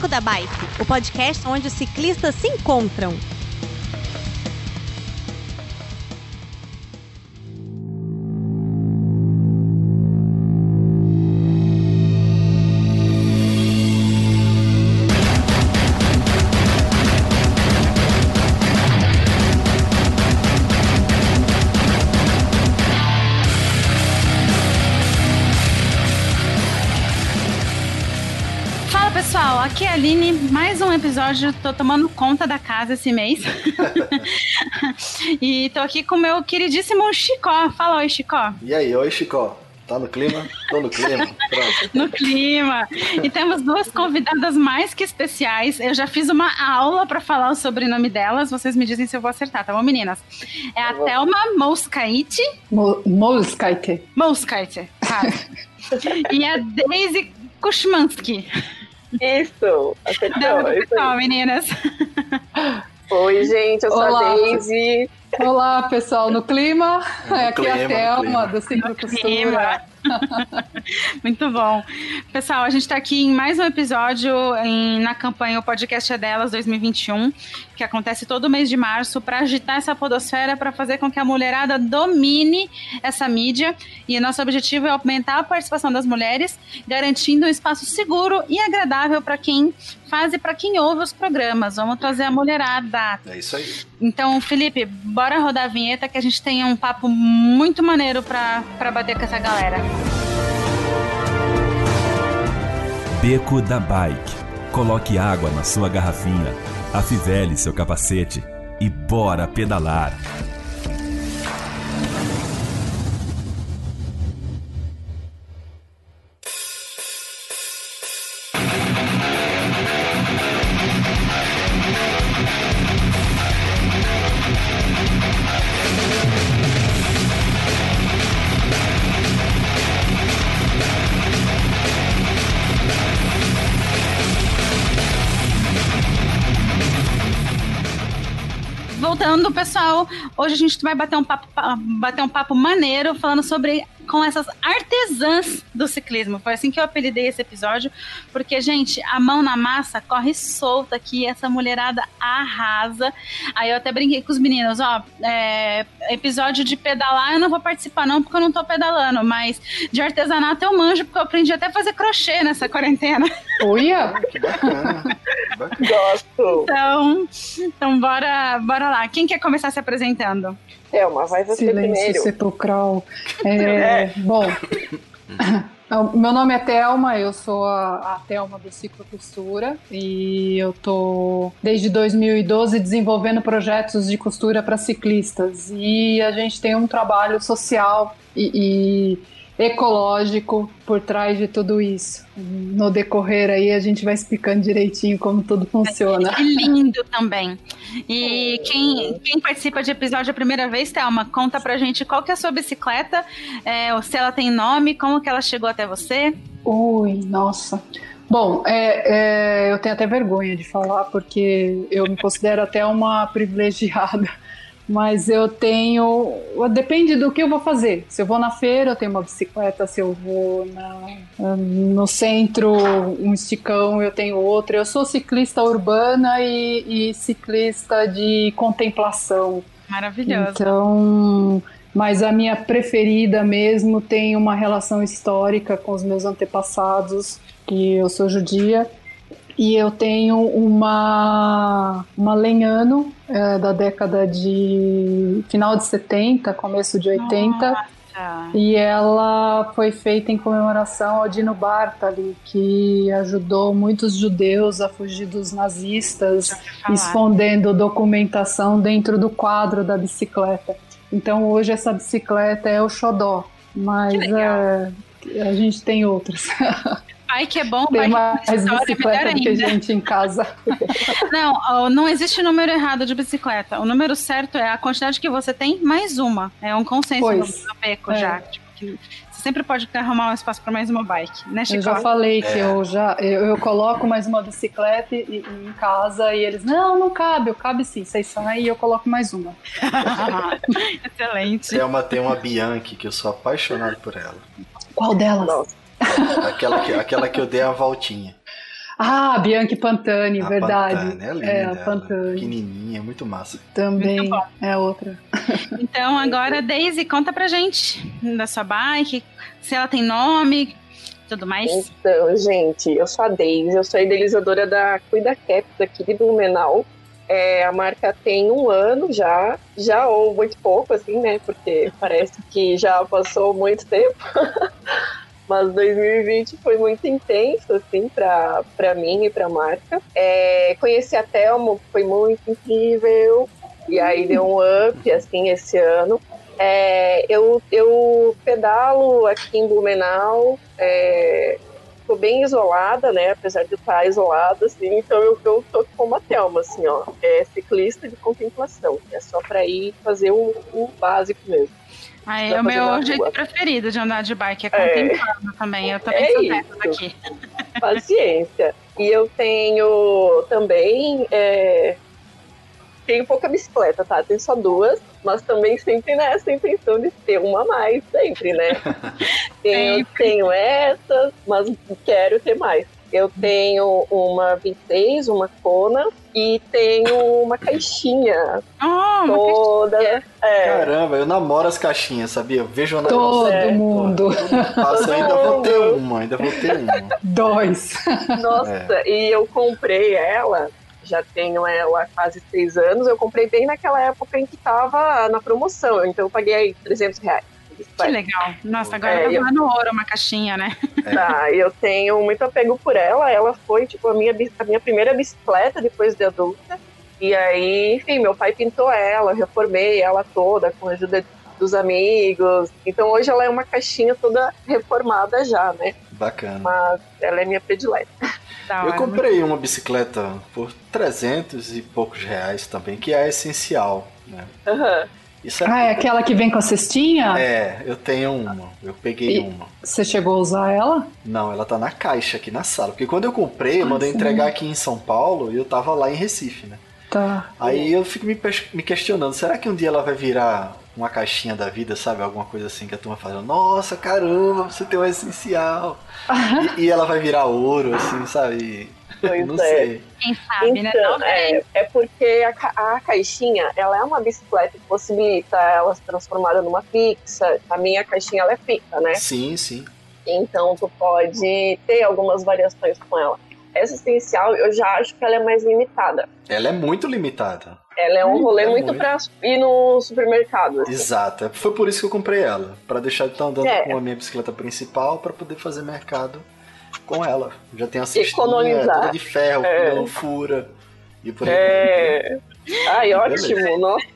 Beco da Bike, o podcast onde os ciclistas se encontram. Episódio, tô tomando conta da casa esse mês. e tô aqui com o meu queridíssimo Chicó. Fala oi, Chicó. E aí, oi Chicó. Tá no clima? Tô no clima. Pronto. No clima. E temos duas convidadas mais que especiais. Eu já fiz uma aula para falar o sobrenome delas. Vocês me dizem se eu vou acertar, tá bom, meninas? É a Thelma Mouskaite. Mo Molskaite. Mouskaite, tá. e a Daisy Kushmansky. Isso, acertou. Isso aí. pessoal, meninas. Oi, gente, eu sou Olá. a Daisy. Olá, pessoal, no clima. No É aqui clima, a no Thelma, do Ciclo Costura. clima. Muito bom. Pessoal, a gente está aqui em mais um episódio em- na campanha O Podcast é Delas 2021, que acontece todo mês de março, para agitar essa podosfera, para fazer com que a mulherada domine essa mídia. E nosso objetivo é aumentar a participação das mulheres, garantindo um espaço seguro e agradável para quem faz e para quem ouve os programas. Vamos trazer a mulherada. É isso aí. Então, Felipe, bora rodar a vinheta que a gente tem um papo muito maneiro pra, pra bater com essa galera. Beco da Bike. Coloque água na sua garrafinha, afivele seu capacete e bora pedalar. Voltando, pessoal, hoje a gente vai bater um papo, bater um papo maneiro falando sobre com essas artesãs do ciclismo. Foi assim que eu apelidei esse episódio, porque, gente, a mão na massa corre solta aqui, essa mulherada arrasa. Aí eu até brinquei com os meninos, ó, é, episódio de pedalar eu não vou participar não, porque eu não tô pedalando, mas de artesanato eu manjo, porque eu aprendi até a fazer crochê nessa quarentena. Bacana. Que bacana. Gosto. Então, então bora, bora lá. Quem quer começar se apresentando? Thelma, vai você silêncio primeiro. sepulcral. É, Bom, o meu nome é Thelma, eu sou a, a Thelma do Ciclo Costura e eu tô desde 2012 desenvolvendo projetos de costura para ciclistas e a gente tem um trabalho social e, e ecológico por trás de tudo isso. No decorrer aí a gente vai explicando direitinho como tudo funciona. Que lindo também. E quem, quem participa de episódio a primeira vez, Thelma, conta pra gente qual que é a sua bicicleta, é, se ela tem nome, como que ela chegou até você. Ui, nossa. Bom, é, é, eu tenho até vergonha de falar, porque eu me considero até uma privilegiada. Mas eu tenho. Depende do que eu vou fazer. Se eu vou na feira, eu tenho uma bicicleta. Se eu vou na- no centro, um esticão, eu tenho outra. Eu sou ciclista urbana e, e ciclista de contemplação. Maravilhoso. Então, mas a minha preferida mesmo tem uma relação histórica com os meus antepassados, que eu sou judia. E eu tenho uma, uma Lenhano é, da década de final de 70, começo de 80. Nossa. E ela foi feita em comemoração ao Dino Bartali, que ajudou muitos judeus a fugir dos nazistas, escondendo documentação dentro do quadro da bicicleta. Então hoje essa bicicleta é o xodó, mas é, A gente tem outras. Pai que é bom, Tem mais bicicleta do que gente em casa. Não, não existe número errado de bicicleta. O número certo é a quantidade que você tem mais uma. É um consenso Pois. no, É. já. Tipo, que você sempre pode arrumar um espaço para mais uma bike, né, Eu Chico? já falei que É. eu já eu, eu coloco mais uma bicicleta e- e- em casa e eles, não, não cabe, eu cabe sim, vocês saem e eu coloco mais uma. Excelente. Thelma tem uma Bianchi que eu sou apaixonado por ela. Qual delas? Nossa. Aquela que, aquela que eu dei a voltinha. Ah, Bianchi Pantani, A verdade. Pantani, é linda. É, a Pantani. Pequenininha, muito massa. Também Muito é outra. Então, agora, Daisy, conta pra gente da sua bike, se ela tem nome, tudo mais. Então, gente, eu sou a Deise, eu sou a idealizadora da Cuida Caps aqui de Blumenau. É, a marca tem um ano já, já ou muito pouco, assim, né? Porque parece que já passou muito tempo. Mas 2020 foi muito intenso, assim, pra, pra mim e pra marca. É, conheci a que foi muito incrível. E aí deu um up, assim, esse ano. É, eu, eu pedalo aqui em Blumenau, é, tô bem isolada, né? Apesar de estar isolada, assim, então eu, eu tô como a Thelma, assim, ó. É ciclista de contemplação. É só pra ir fazer o, o básico mesmo. Aí Vai é o meu rua. jeito preferido de andar de bike, é É. contemplando também. Eu também É sou isso. dessas aqui. Paciência. E eu tenho também. é, tenho pouca bicicleta, tá? Tenho só duas, mas também sempre nessa intenção de ter uma a mais, sempre, né? tenho, Sempre. tenho essas, mas quero ter mais. Eu tenho uma 26, uma Kona e tenho uma caixinha uma toda. É, Caramba, eu namoro as caixinhas, sabia? Eu vejo uma Todo certo. mundo. Eu ainda vou ter mundo. uma, ainda vou ter uma. Dois. Nossa, e eu comprei ela, já tenho ela há quase três anos, eu comprei bem naquela época em que tava na promoção, então eu paguei aí 300 reais. Que legal. Nossa, agora É, tá eu- valendo ouro uma caixinha, né? Tá, eu tenho muito apego por ela, ela foi tipo a minha, a minha primeira bicicleta depois de adulta, e aí, enfim, meu pai pintou ela, reformei ela toda com a ajuda dos amigos, então hoje ela é uma caixinha toda reformada já, né, Bacana. mas ela é minha predileta. Eu comprei uma bicicleta por 300 e poucos reais também, que é essencial, né? Aham. Isso é, Ah, é aquela que vem com a cestinha? é, eu tenho uma, eu peguei E- uma. Você chegou a usar ela? Não, ela tá na caixa aqui na sala, porque quando eu comprei, eu Ah, mandei sim. entregar aqui em São Paulo e eu tava lá em Recife, né? Tá. Aí eu fico me, me questionando, será que um dia ela vai virar uma caixinha da vida, sabe? Alguma coisa assim que a turma fala, nossa, caramba, você tem um essencial. e, e ela vai virar ouro, assim, sabe? Pois Não é. sei. Quem sabe, né? Então, Talvez. é, é porque a, ca- a caixinha, ela é uma bicicleta que possibilita ela se transformar numa fixa. A minha caixinha, ela é fixa, né? Sim, sim. Então, tu pode ter algumas variações com ela. Essa essencial, eu já acho que ela é mais limitada. Ela é muito limitada. Ela é um rolê é muito, muito. pra ir no supermercado. assim. Exato. Foi por isso que eu comprei ela. Pra deixar de estar andando É. com a minha bicicleta principal pra poder fazer mercado com ela. Já tem a cestinha toda de ferro, É. que não fura. E por aí. É. Ai, Beleza. ótimo, nossa.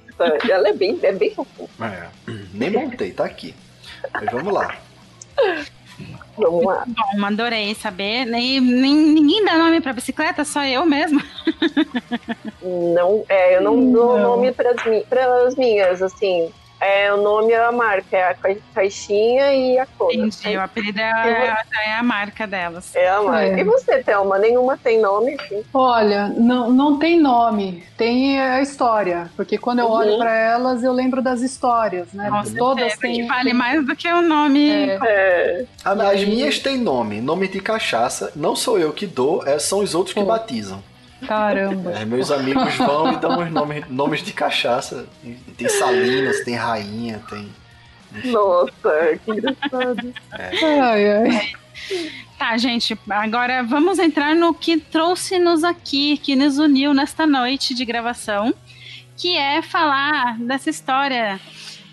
Ela é bem, é bem fofinha. É. Nem montei, tá aqui. Mas vamos lá. Vamos lá. Bom, adorei saber. Nem, nem- ninguém dá nome pra bicicleta, só eu mesma. Não, é, eu não dou Não. nome para as minhas, assim. É, o nome é a marca, é a ca- caixinha e a cor. Entendi. O apelido é, é a marca delas. É a marca. É. E você, Thelma? Nenhuma tem nome? Sim. Olha, não, não tem nome, tem a história. Porque quando eu Uhum. olho pra elas, eu lembro das histórias, né? Com Todas têm. que vale mais do que o nome. É. É. Ah, As minhas têm nome, nome de cachaça. Não sou eu que dou, é, são os outros que batizam. Caramba. É, meus amigos vão e dão os nomes, nomes de cachaça. Tem Salinas, tem Rainha, tem. Nossa, que engraçado. Ai, ai. Tá, gente, agora vamos entrar no que trouxe-nos aqui, que nos uniu nesta noite de gravação, que é falar dessa história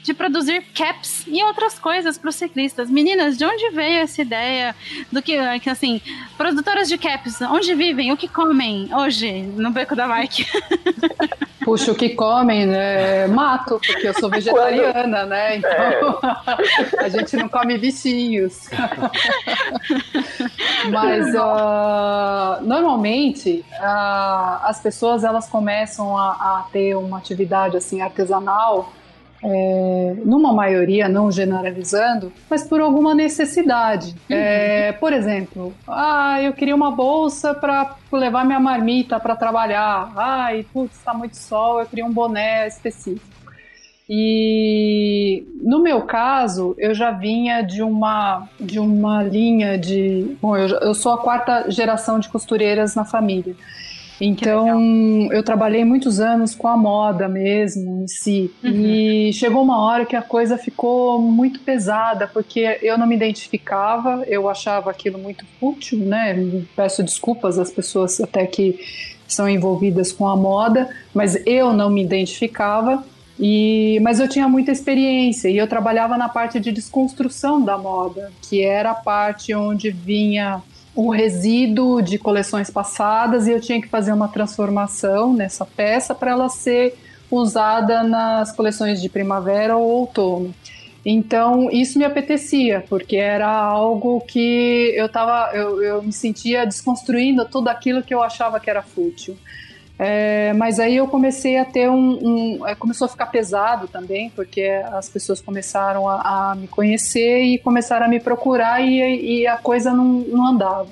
de produzir caps e outras coisas para os ciclistas. Meninas, de onde veio essa ideia do que, assim, produtoras de caps, onde vivem, o que comem hoje no Beco da Bike? Puxa, o que comem, né? Mato, porque eu sou vegetariana, Quando... né? Então é. a gente não come bichinhos. Mas uh, normalmente uh, as pessoas elas começam a, a ter uma atividade assim artesanal é, numa maioria, não generalizando, mas por alguma necessidade. Uhum. É, por exemplo, ah, eu queria uma bolsa para levar minha marmita para trabalhar. Ai, putz, está muito sol, eu queria um boné específico. E no meu caso, eu já vinha de uma, de uma linha de. Bom, eu, eu sou a quarta geração de costureiras na família. Então, eu trabalhei muitos anos com a moda mesmo em si. Uhum. E chegou uma hora que a coisa ficou muito pesada, porque eu não me identificava, eu achava aquilo muito fútil, né? Peço desculpas às pessoas até que são envolvidas com a moda, mas eu não me identificava. E, mas eu tinha muita experiência e eu trabalhava na parte de desconstrução da moda, que era a parte onde vinha o resíduo de coleções passadas e eu tinha que fazer uma transformação nessa peça para ela ser usada nas coleções de primavera ou outono. Então isso me apetecia, porque era algo que eu tava, eu, eu me sentia desconstruindo tudo aquilo que eu achava que era fútil. É, mas aí eu comecei a ter um, um, é, Começou a ficar pesado também, porque as pessoas começaram a, a me conhecer e começaram a me procurar e, e a coisa não, não, andava.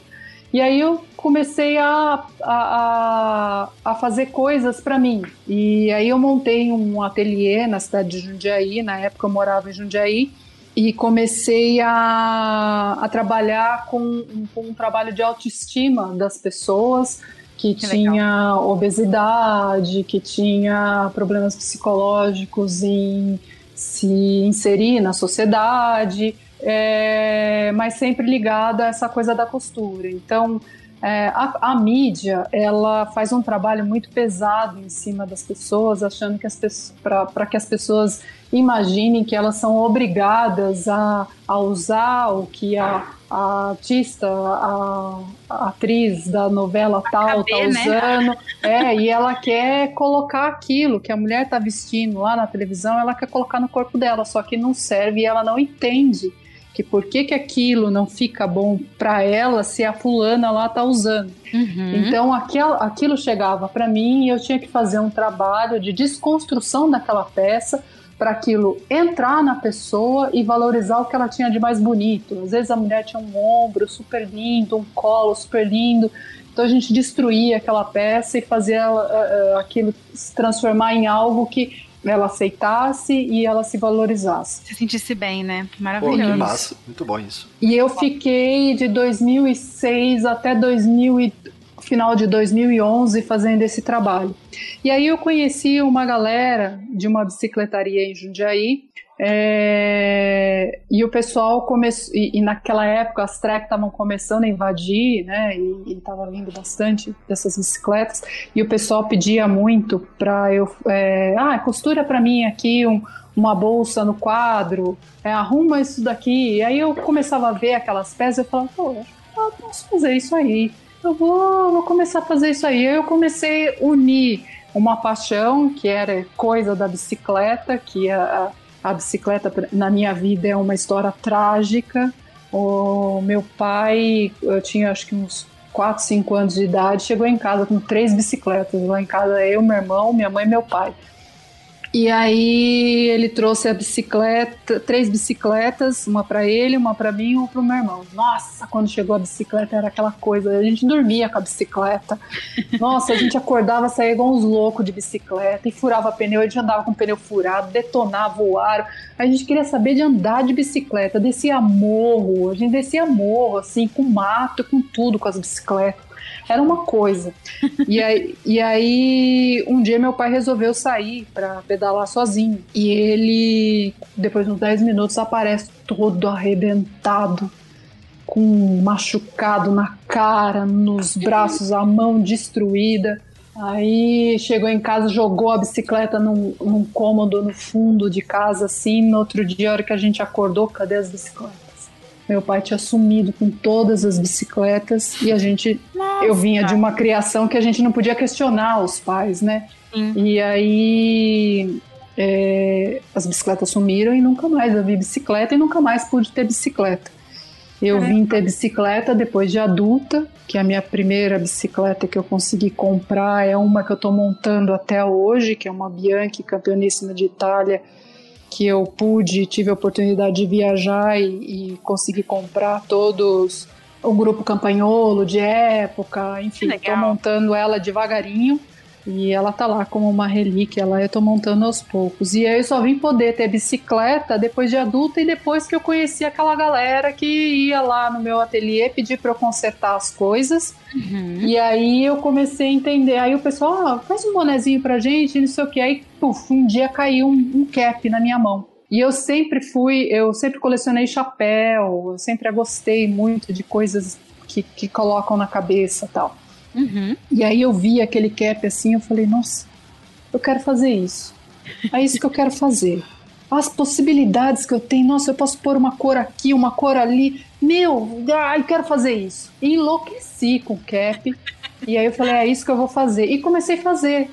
E aí eu comecei a, a, a fazer coisas para mim. E aí eu montei um ateliê na cidade de Jundiaí, na época eu morava em Jundiaí, e comecei a, a trabalhar com, com um trabalho de autoestima das pessoas que, que tinha legal. obesidade, que tinha problemas psicológicos em se inserir na sociedade, é, mas sempre ligada a essa coisa da costura. Então, é, a, a, mídia ela faz um trabalho muito pesado em cima das pessoas, achando que as para que as pessoas imaginem que elas são obrigadas a, a usar o que a, a artista, a, a, atriz da novela tal está né? usando, né? é, e ela quer colocar aquilo que a mulher está vestindo lá na televisão, ela quer colocar no corpo dela, só que não serve e ela não entende que por que, que aquilo não fica bom para ela se a fulana lá tá usando. Uhum. Então aquilo, aquilo chegava para mim e eu tinha que fazer um trabalho de desconstrução daquela peça para aquilo entrar na pessoa e valorizar o que ela tinha de mais bonito. Às vezes a mulher tinha um ombro super lindo, um colo super lindo. Então a gente destruía aquela peça e fazia uh, aquilo se transformar em algo que ela aceitasse e ela se valorizasse. Se sentisse bem, né? Maravilhoso. Pô, que massa. Muito bom isso. E eu fiquei de 2006 até 2000 final de 2011 fazendo esse trabalho. E aí eu conheci uma galera de uma bicicletaria em Jundiaí, é, e o pessoal começou, e, e, naquela época as trek estavam começando a invadir, né? E estava vindo bastante dessas bicicletas. E o pessoal pedia muito para eu, é, ah, costura para mim aqui um, uma bolsa no quadro, é, arruma isso daqui. E aí eu começava a ver aquelas peças e eu falava, pô, eu posso fazer isso aí eu vou, vou começar a fazer isso aí. Eu comecei a unir uma paixão que era coisa da bicicleta, que a, a bicicleta na minha vida é uma história trágica. O meu pai, eu tinha acho que uns 4, 5 anos de idade, chegou em casa com três bicicletas. Lá em casa eu, meu irmão, minha mãe e meu pai. E aí ele trouxe a bicicleta, três bicicletas, uma para ele, uma para mim e uma para o meu irmão. Nossa, quando chegou a bicicleta era aquela coisa, a gente dormia com a bicicleta. Nossa, a gente acordava, saía igual uns loucos de bicicleta e furava pneu, a gente andava com o pneu furado, detonava o aro. A gente queria saber de andar de bicicleta, descia morro, a gente descia morro assim, com mato, com tudo com as bicicletas. Era uma coisa. E aí, e aí um dia meu pai resolveu sair para pedalar sozinho. E ele, depois de uns 10 minutos, aparece todo arrebentado, com machucado na cara, nos braços, a mão destruída. Aí chegou em casa, jogou a bicicleta num, num cômodo no fundo de casa, assim. No outro dia, a hora que a gente acordou, cadê as bicicletas? Meu pai tinha sumido com todas as bicicletas e a gente. Nossa. Eu vinha de uma criação que a gente não podia questionar os pais, né? Sim. E aí é, as bicicletas sumiram e nunca mais eu vi bicicleta e nunca mais pude ter bicicleta. Eu vim ter bicicleta depois de adulta, que a minha primeira bicicleta que eu consegui comprar é uma que eu estou montando até hoje, que é uma Bianchi campeoníssima de Itália, que eu pude, tive a oportunidade de viajar e, e conseguir comprar todos o grupo Campanholo de época, enfim, estou montando ela devagarinho. E ela tá lá como uma relíquia, lá eu tô montando aos poucos. E aí eu só vim poder ter bicicleta depois de adulta e depois que eu conheci aquela galera que ia lá no meu ateliê pedir para eu consertar as coisas. Uhum. E aí eu comecei a entender. Aí o pessoal, ah, faz um bonezinho pra gente, não sei o que. Aí, puf, um dia caiu um, um cap na minha mão. E eu sempre fui, eu sempre colecionei chapéu, eu sempre gostei muito de coisas que, que colocam na cabeça tal. Uhum. E aí eu vi aquele cap assim, eu falei, nossa, eu quero fazer isso. É isso que eu quero fazer. As possibilidades que eu tenho, nossa, eu posso pôr uma cor aqui, uma cor ali. Meu, ai, eu quero fazer isso. E enlouqueci com o cap. E aí eu falei, é isso que eu vou fazer. E comecei a fazer.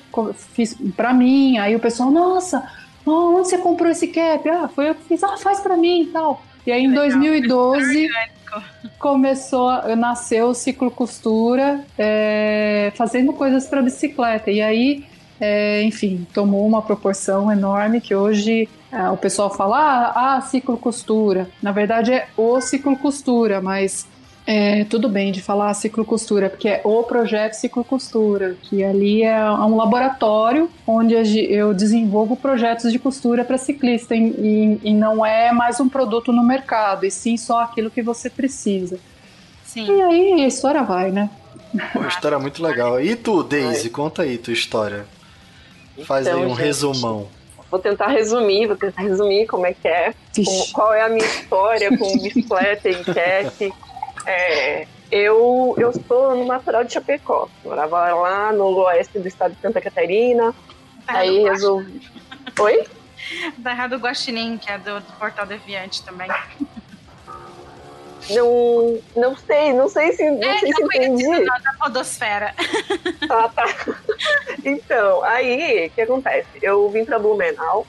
Fiz pra mim, aí o pessoal, nossa, onde você comprou esse cap? Ah, foi eu que fiz, ah, faz pra mim e tal. E aí em 2012 começou, nasceu o ciclo costura, é, fazendo coisas para bicicleta. E aí, é, enfim, tomou uma proporção enorme que hoje é, o pessoal fala, ah, ah, ciclo costura. Na verdade é o ciclo costura, mas é, tudo bem de falar ciclo costura, porque é o projeto ciclo costura, que ali é um laboratório onde eu desenvolvo projetos de costura para ciclista e, e, e, não é mais um produto no mercado, e sim só aquilo que você precisa. Sim. E aí a história vai, né? Pô, a história é muito legal. E tu, Daisy, conta aí tua história. Faz então, aí um gente, resumão. Vou tentar resumir, vou tentar resumir como é que é, como, qual é a minha história com bicicleta e enquete. É, eu, eu sou no natural de Chapecó. Morava lá no oeste do estado de Santa Catarina. Terra aí resolvi. Oi? Terra do Guaxinim, que é do, do Portal Deviante também. Não, não sei, não sei se, não é, sei se entendi. Da podosfera. Ah, tá. Então, aí, o que acontece? Eu vim para Blumenau,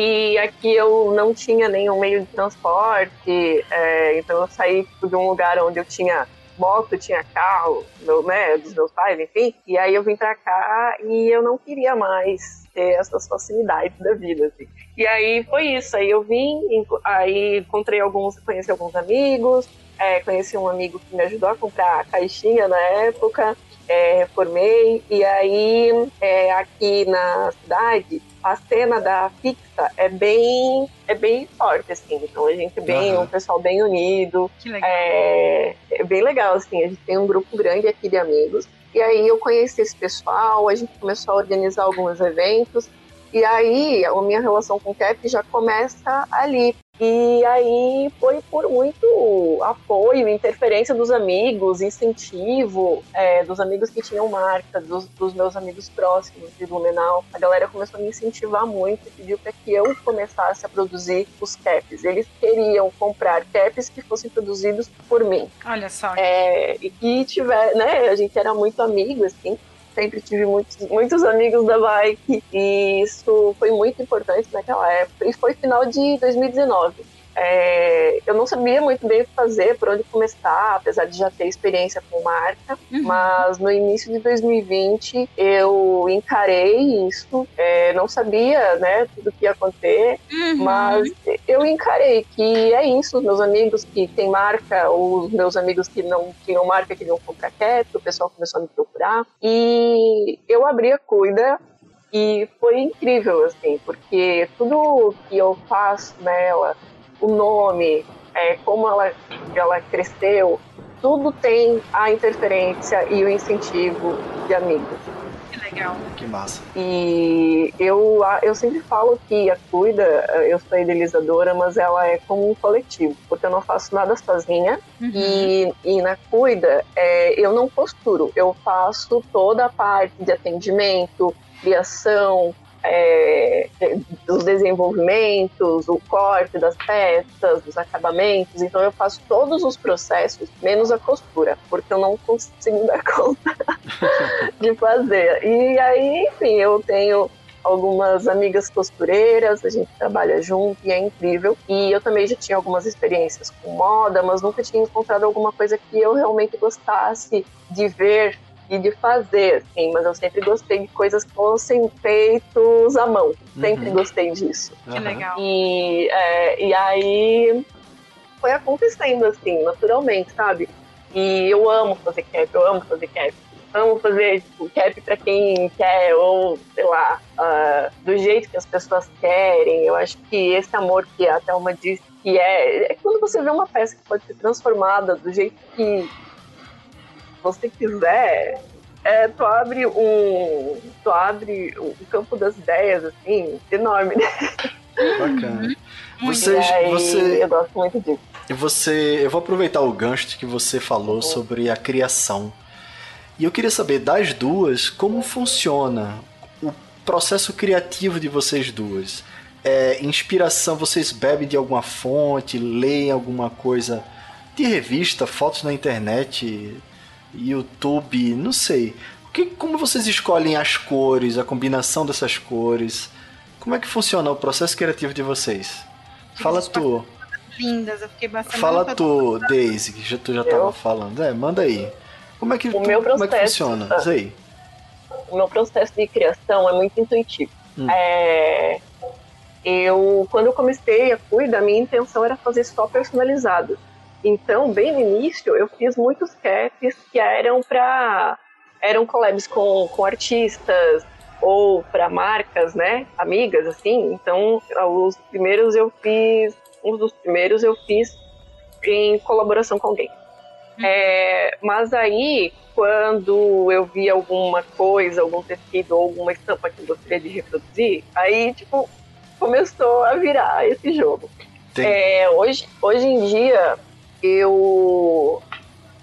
e aqui eu não tinha nenhum meio de transporte, é, então eu saí tipo, de um lugar onde eu tinha moto, tinha carro, meu, né, dos meus pais, enfim. E aí eu vim pra cá e eu não queria mais ter essas facilidades da vida, assim. E aí foi isso, aí eu vim, aí encontrei alguns, conheci alguns amigos, é, conheci um amigo que me ajudou a comprar a caixinha na época, é, formei, e aí é, aqui na cidade a cena da fixa é bem é bem forte assim então a gente bem uhum. um pessoal bem unido que legal. É, é bem legal assim a gente tem um grupo grande aqui de amigos e aí eu conheci esse pessoal a gente começou a organizar alguns eventos e aí a minha relação com o Cap já começa ali. E aí foi por muito apoio, interferência dos amigos, incentivo é, dos amigos que tinham marca, dos, dos, meus amigos próximos de Blumenau. A galera começou a me incentivar muito e pediu para que eu começasse a produzir os caps. Eles queriam comprar caps que fossem produzidos por mim. Olha só. É, e que tiver, né? A gente era muito amigo, assim sempre tive muitos, muitos amigos da bike e isso foi muito importante naquela época. E foi final de 2019. É, eu não sabia muito bem o que fazer, por onde começar, apesar de já ter experiência com marca, uhum. mas no início de 2020 eu encarei isso, é, não sabia, né, tudo que ia acontecer, uhum. mas eu encarei que é isso, meus amigos que têm marca, ou os meus amigos que não tinham marca queriam comprar quieto, o pessoal começou a me procurar, e eu abri a Cuida e foi incrível, assim, porque tudo que eu faço nela, o nome, é, como ela, ela cresceu, tudo tem a interferência e o incentivo de amigos. Legal. Que massa. E eu, eu sempre falo que a Cuida, eu sou idealizadora, mas ela é como um coletivo, porque eu não faço nada sozinha. Uhum. E, e na Cuida, é, eu não costuro, eu faço toda a parte de atendimento, criação, é, dos desenvolvimentos, o corte das peças, dos acabamentos. Então eu faço todos os processos, menos a costura, porque eu não consigo dar conta de fazer. E aí, enfim, eu tenho algumas amigas costureiras, a gente trabalha junto e é incrível. E eu também já tinha algumas experiências com moda, mas nunca tinha encontrado alguma coisa que eu realmente gostasse de ver e de fazer, assim, mas eu sempre gostei de coisas que fossem feitos à mão. Sempre uhum. gostei disso. Que legal. E, é, e aí foi acontecendo, assim, naturalmente, sabe? E eu amo fazer cap, eu amo fazer cap. Amo fazer tipo, cap pra quem quer, ou sei lá, uh, do jeito que as pessoas querem. Eu acho que esse amor que a Thelma disse que é, é quando você vê uma peça que pode ser transformada do jeito que você quiser, é, tu abre um. Tu abre o campo das ideias, assim, enorme. Bacana. Vocês, você, eu gosto muito disso. E você. Eu vou aproveitar o gancho que você falou uhum. sobre a criação. E eu queria saber das duas como funciona o processo criativo de vocês duas. É, inspiração, vocês bebem de alguma fonte, leem alguma coisa de revista, fotos na internet, YouTube, não sei. Que, como vocês escolhem as cores, a combinação dessas cores? Como é que funciona o processo criativo de vocês? Fala tu. Lindas, eu fiquei bastante. Fala tu, Daisy, que já, tu já estava falando. É, manda aí. Como é que, o tu, meu processo, como é que funciona? Diz aí. O meu processo de criação é muito intuitivo. Hum. É, eu, quando eu comecei a cuidar, a minha intenção era fazer só personalizado. Então, bem no início, eu fiz muitos caps que eram para eram collabs com, com artistas ou para marcas, né, amigas assim. Então, os primeiros eu fiz, um dos primeiros eu fiz em colaboração com alguém. Uhum. É, mas aí, quando eu vi alguma coisa, algum tecido ou alguma estampa que eu gostaria de reproduzir, aí, tipo, começou a virar esse jogo. É, hoje, hoje em dia, eu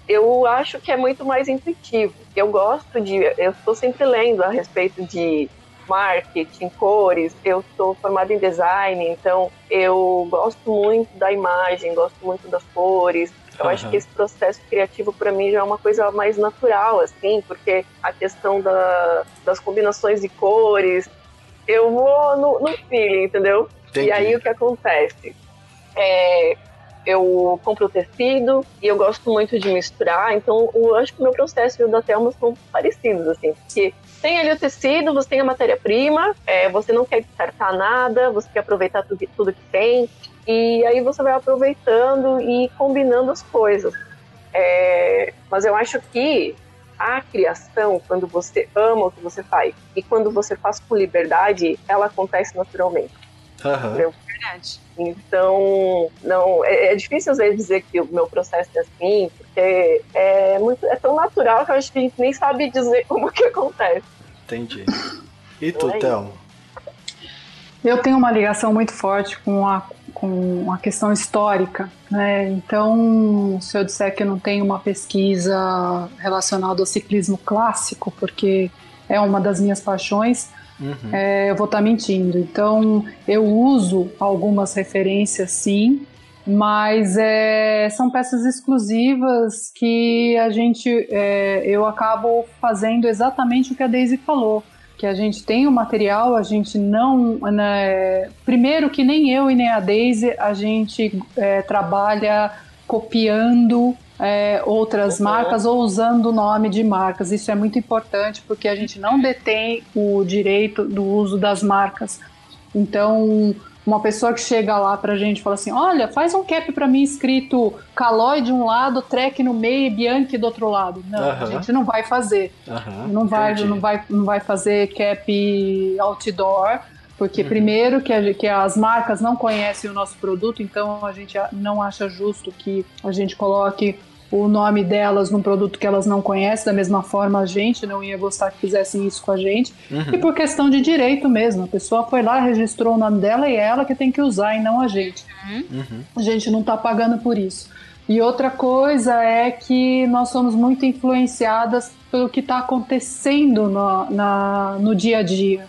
eu acho que é muito mais intuitivo. Eu gosto de, eu estou sempre lendo a respeito de marketing, cores. Eu sou formada em design, então eu gosto muito da imagem, gosto muito das cores. Eu uhum. acho que esse processo criativo para mim já é uma coisa mais natural, assim, porque a questão da, das combinações de cores, eu vou no, no feeling, entendeu? Entendi. E aí o que acontece? É, eu compro o tecido e eu gosto muito de misturar, então eu acho que o meu processo e o da Thelma são parecidos, assim, porque tem ali o tecido, você tem a matéria-prima, é, você não quer descartar nada, você quer aproveitar tudo, tudo que tem, e aí você vai aproveitando e combinando as coisas. É, mas eu acho que a criação, quando você ama o que você faz e quando você faz com liberdade, ela acontece naturalmente. Uhum. Verdade. Então, não, é, é, difícil às vezes dizer que o meu processo é assim, porque é, muito, é tão natural que a gente nem sabe dizer como que acontece. Entendi. E tu, é Théo? Eu tenho uma ligação muito forte com a, com a questão histórica, né? Então, se eu disser que eu não tenho uma pesquisa relacionada ao ciclismo clássico, porque é uma das minhas paixões, Uhum. É, eu vou estar tá mentindo. Então, eu uso algumas referências, sim, mas é, são peças exclusivas que a gente, é, eu acabo fazendo exatamente o que a Daisy falou. Que a gente tem o material, a gente não. Né, primeiro, que nem eu e nem a Daisy, a gente é, trabalha copiando é, outras uhum. marcas ou usando o nome de marcas. Isso é muito importante porque a gente não detém o direito do uso das marcas. Então, uma pessoa que chega lá pra gente e fala assim: olha, faz um cap para mim escrito Calói de um lado, Trek no meio e Bianchi do outro lado. Não, uhum. a gente não vai fazer. Uhum. Não, vai, não, vai, não vai fazer cap outdoor. Porque uhum. primeiro que, a, que as marcas não conhecem o nosso produto, então a gente não acha justo que a gente coloque o nome delas num produto que elas não conhecem, da mesma forma a gente não ia gostar que fizessem isso com a gente. Uhum. E por questão de direito mesmo. A pessoa foi lá, registrou o nome dela e é ela que tem que usar e não a gente. Uhum. A gente não está pagando por isso. E outra coisa é que nós somos muito influenciadas pelo que está acontecendo no, na, no dia a dia.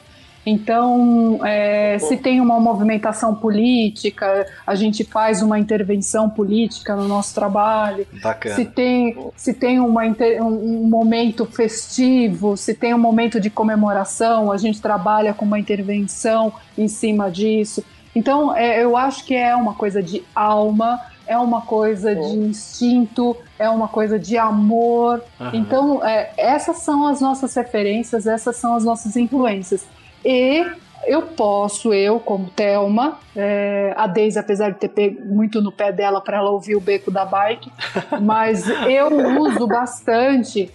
Então, é, se tem uma movimentação política, a gente faz uma intervenção política no nosso trabalho. Bacana. Se tem, se tem uma, um momento festivo, se tem um momento de comemoração, a gente trabalha com uma intervenção em cima disso. Então, é, eu acho que é uma coisa de alma, é uma coisa de instinto, é uma coisa de amor. Uhum. Então, é, essas são as nossas referências, essas são as nossas influências. E eu posso, eu como Thelma, é, a Deise, apesar de ter pego muito no pé dela para ela ouvir o beco da bike, mas eu uso bastante.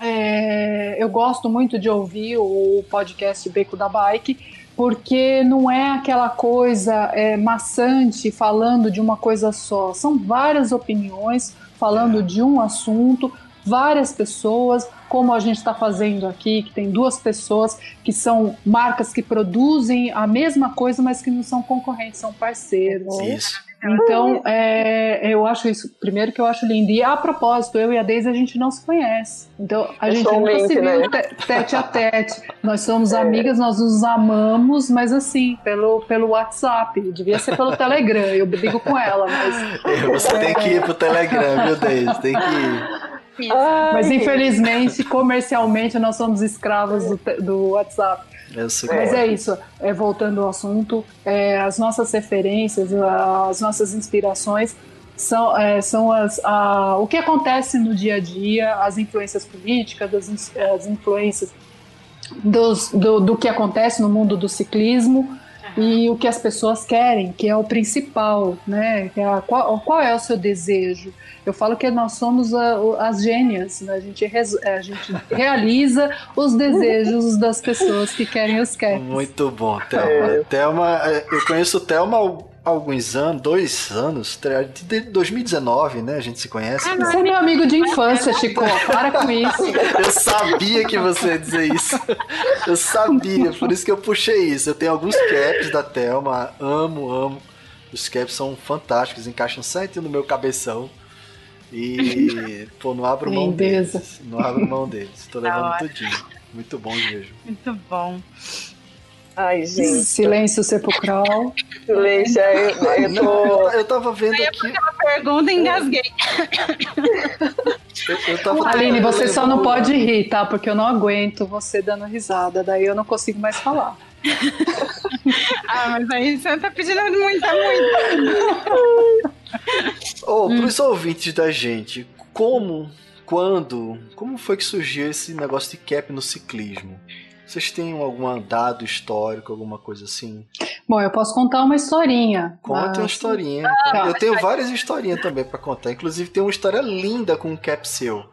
É, eu gosto muito de ouvir o podcast Beco da Bike, porque não é aquela coisa é, maçante falando de uma coisa só. São várias opiniões falando é. de um assunto, várias pessoas, como a gente está fazendo aqui, que tem duas pessoas que são marcas que produzem a mesma coisa, mas que não são concorrentes, são parceiros. Isso. Então, é, eu acho isso, primeiro que eu acho lindo. E a propósito, eu e a Deise, a gente não se conhece. Então, a gente nunca se viu né? tete a tete. Nós somos é. amigas, nós nos amamos, mas assim, pelo, pelo WhatsApp. Devia ser pelo Telegram, eu brigo com ela, mas... Você tem que ir pro Telegram, viu, Deise? Tem que ir. Mas infelizmente, comercialmente, nós somos escravos do, do WhatsApp. Mas é isso, é, voltando ao assunto, é, as nossas referências, as nossas inspirações são, é, são as, a, o que acontece no dia a dia, as influências políticas, as, as influências dos, do, do que acontece no mundo do ciclismo e o que as pessoas querem, que é o principal, né? É qual, qual, é o seu desejo? Eu falo que nós somos a, as gênias, né? a, gente res, a gente realiza os desejos das pessoas que querem os caps. Muito bom, Thelma. É. Thelma, é, eu conheço Thelma alguns anos, dois anos, de 2019, né? A gente se conhece. Ah, você é meu amigo de infância, Chico. Para com isso. Eu sabia que você ia dizer isso. Eu sabia, por isso que eu puxei isso. Eu tenho alguns caps da Thelma, amo, amo. Os caps são fantásticos, encaixam certo no meu cabeção. E, pô, não abro mão deles. Não abro mão deles. Tô levando tudinho. Muito bom mesmo. Muito bom. Ai, gente. Silêncio sepulcral. Silêncio, eu, eu, tô... eu tava vendo eu aqui. Uma pergunta engasguei. eu, eu tava Aline, você só não pode rir, tá? Porque eu não aguento você dando risada, daí eu não consigo mais falar. ah, mas aí você tá pedindo muita, muita. Ô, oh, pros hum. ouvintes da gente, como, quando, como foi que surgiu esse negócio de cap no ciclismo? Vocês têm algum dado histórico, alguma coisa assim? Bom, eu posso contar uma historinha. Conta mas... uma historinha. Ah, eu tenho várias historinhas também para contar. Inclusive tem uma história linda com um cap seu.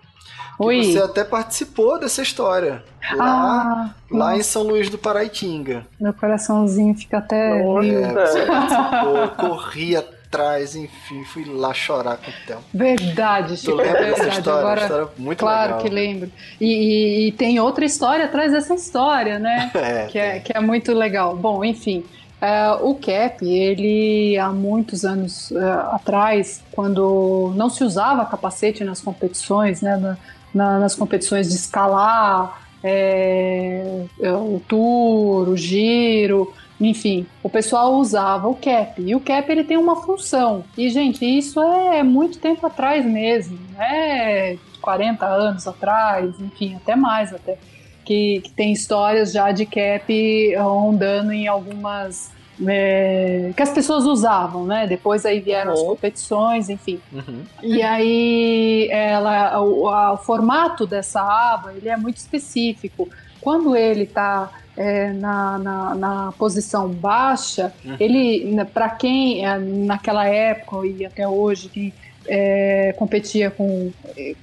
Você até participou dessa história. Lá, ah, lá em São Luís do Paraitinga. Meu coraçãozinho fica até. É, você participou, corria atrás, enfim, fui lá chorar com o Theo. Verdade, Chico. Tu lembra dessa história? Agora, história muito claro legal. que lembro. E, e, e, tem outra história atrás dessa história, né? é, que, é, que é muito legal. Bom, enfim. Uh, o cap, ele há muitos anos uh, atrás, quando não se usava capacete nas competições, né, na, na, nas competições de escalar, é, o tour, o giro, enfim, o pessoal usava o cap. E o cap ele tem uma função. E, gente, isso é muito tempo atrás mesmo, né? 40 anos atrás, enfim, até mais até. Que, que tem histórias já de cap rondando em algumas é, que as pessoas usavam, né? Depois aí vieram uhum. as competições, enfim. Uhum. E aí ela, o, a, o, formato dessa aba ele é muito específico. Quando ele está é, na, na, na, posição baixa, uhum. ele, para quem é, naquela época e até hoje, quem é, competia com,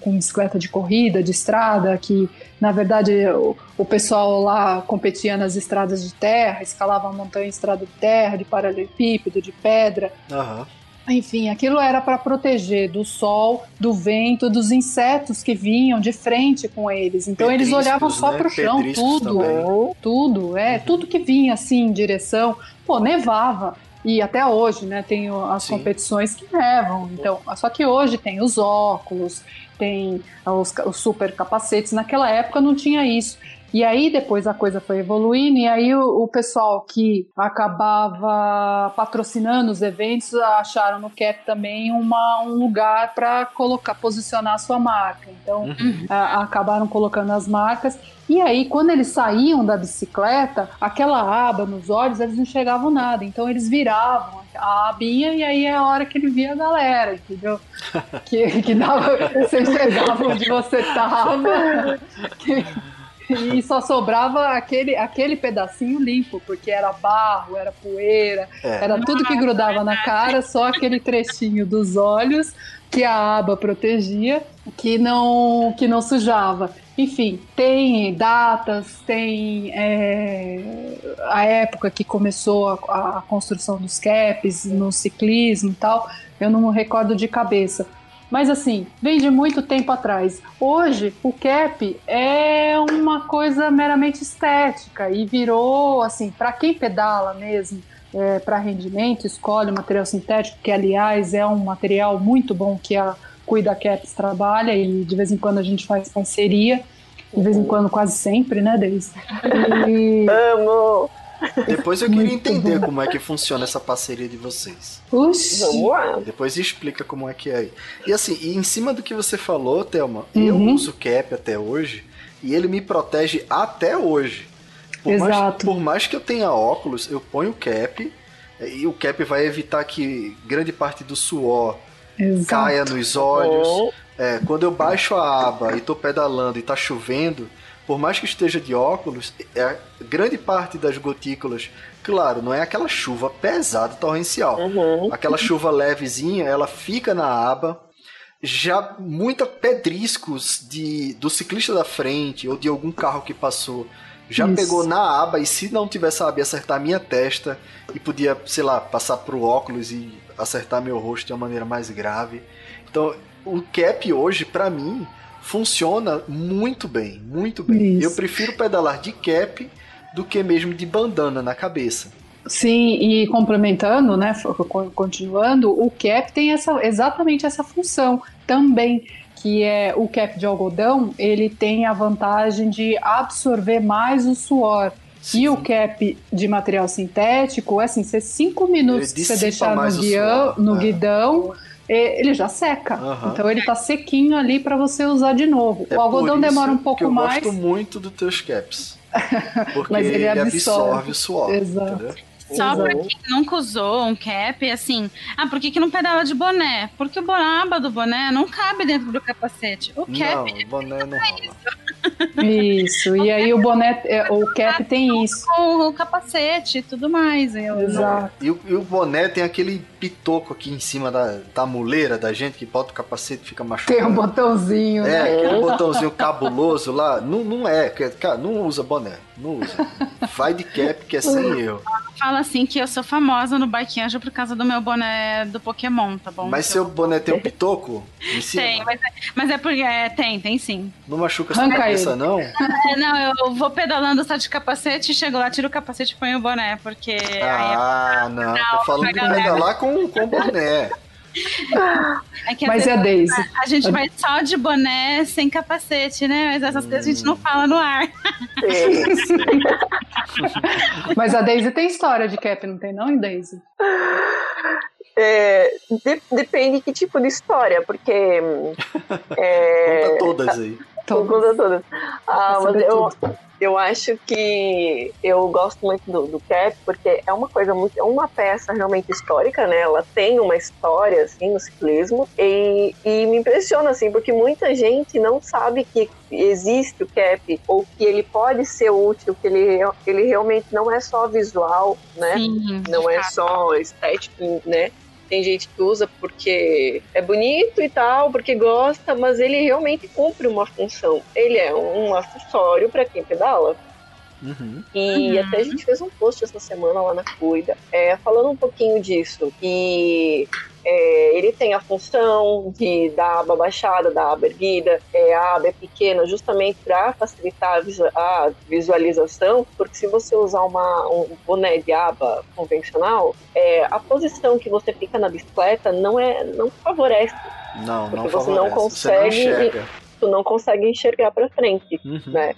com bicicleta de corrida, de estrada, que na verdade o, o, pessoal lá competia nas estradas de terra, escalava a montanha em estrada de terra, de paralelepípedo, de pedra. Uhum. enfim, aquilo era para proteger do sol, do vento, dos insetos que vinham de frente com eles. Então eles olhavam só né? para o chão, Pedriscos tudo, também. tudo, é, tudo que vinha assim em direção. Pô, nevava. E até hoje, né, tem as Sim. competições que nevam. Então, só que hoje tem os óculos, tem os, os super capacetes. Naquela época não tinha isso. E aí depois a coisa foi evoluindo, e aí o, o pessoal que acabava patrocinando os eventos acharam no CAP também uma, um lugar para colocar, posicionar a sua marca. Então Uhum. a- acabaram colocando as marcas. E aí, quando eles saíam da bicicleta, aquela aba nos olhos, eles não enxergavam nada. Então eles viravam a abinha e aí é a hora que ele via a galera, entendeu? Que, que dava, você enxergava onde você tava. Que- e só sobrava aquele, aquele pedacinho limpo, porque era barro, era poeira, É. era tudo que grudava na cara, só aquele trechinho dos olhos que a aba protegia, que não, que não sujava. Enfim, tem datas, tem é, a época que começou a, a construção dos caps no ciclismo e tal, eu não me recordo de cabeça. Mas assim, vem de muito tempo atrás. Hoje, o cap é uma coisa meramente estética e virou, assim, para quem pedala mesmo, é, para rendimento, escolhe o material sintético, que aliás é um material muito bom que a Cuida Caps trabalha e de vez em quando a gente faz parceria, de vez em quando, quase sempre, né, Deise? E... Amo! Depois eu queria entender como é que funciona essa parceria de vocês. Uxi. Depois explica como é que é aí. E assim, e em cima do que você falou, Thelma, eu Uhum. uso cap até hoje e ele me protege até hoje. Por mais, Exato. por mais que eu tenha óculos, eu ponho o cap e o cap vai evitar que grande parte do suor Exato. caia nos olhos. Bom, É, quando eu baixo a aba e tô pedalando e tá chovendo, por mais que esteja de óculos, é, grande parte das gotículas, claro, não é aquela chuva pesada torrencial. uhum. Aquela chuva levezinha, ela fica na aba. Já muita pedriscos de, do ciclista da frente ou de algum carro que passou já Isso. pegou na aba e se não aba ia acertar a minha testa e podia, sei lá, passar pro óculos e acertar meu rosto de uma maneira mais grave. Então, o cap hoje, pra mim, funciona muito bem, muito bem. Isso. Eu prefiro pedalar de cap do que mesmo de bandana na cabeça. Sim, e complementando, né, continuando, o cap tem essa, exatamente essa função também, que é o cap de algodão, ele tem a vantagem de absorver mais o suor. E o cap de material sintético, assim, você cinco minutos que você deixar no, guião, suor, no é. guidão, ele já seca. Aham. Então ele tá sequinho ali para você usar de novo. É o algodão isso demora um que pouco eu mais. gosto muito dos teus caps. Porque Mas ele ele, absorve. absorve o suor. Exato. Entendeu? Só Uhum. pra quem nunca usou um cap, assim, ah, por que, que não pedala de boné? Porque o bo- a aba do boné não cabe dentro do capacete. O cap Não, boné não rola. Isso. E aí o boné, é, o cap tem isso. com o capacete e tudo mais. Eu, Exato. E o, e o boné tem aquele pitoco aqui em cima da, da muleira da gente que bota o capacete e fica machucado. Tem um botãozinho, É, né? aquele botãozinho cabuloso lá, não, não é, que- cara, não usa boné, não usa. Vai de cap que é sem erro. Fala assim que eu sou famosa no Bike Anjo por causa do meu boné do Pokémon, tá bom? Mas seu boné tem um pitoco em cima, Tem, mas é, mas é porque. É, tem, tem sim. não machuca sua cabeça ele. não? É, não, eu vou pedalando só de capacete, chego lá, tiro o capacete e ponho o boné, porque aí é Ah, não, tô falando de pedalar com, com boné. É Mas é a Daisy. a gente vai só de boné sem capacete, né? Mas essas coisas a gente não fala no ar. Sim. Mas a Daisy tem história de cap, não tem não, Daisy? É, de- depende que tipo de história, porque. hum, É, Conta todas aí. Vou contar todas. Ah, mas eu, eu acho que eu gosto muito do, do Cap, porque é uma coisa muito. É uma peça realmente histórica, né? Ela tem uma história, assim, no ciclismo. E, e me impressiona, assim, porque muita gente não sabe que existe o Cap, ou que ele pode ser útil, que ele, ele realmente não é só visual, né? Sim. não é só estético, né? Tem gente que usa porque é bonito e tal, porque gosta, mas ele realmente cumpre uma função. Ele é um acessório para quem pedala. Uhum. E uhum. até a gente fez um post essa semana lá na Cuida, é, falando um pouquinho disso. E é, ele tem a função de da aba baixada, da aba erguida, é, a aba é pequena justamente para facilitar a visualização, porque se você usar uma, um boné de aba convencional, é, a posição que você fica na bicicleta não é não favorece. Não, não porque você não consegue. Você não tu não consegue enxergar para frente, uhum. né?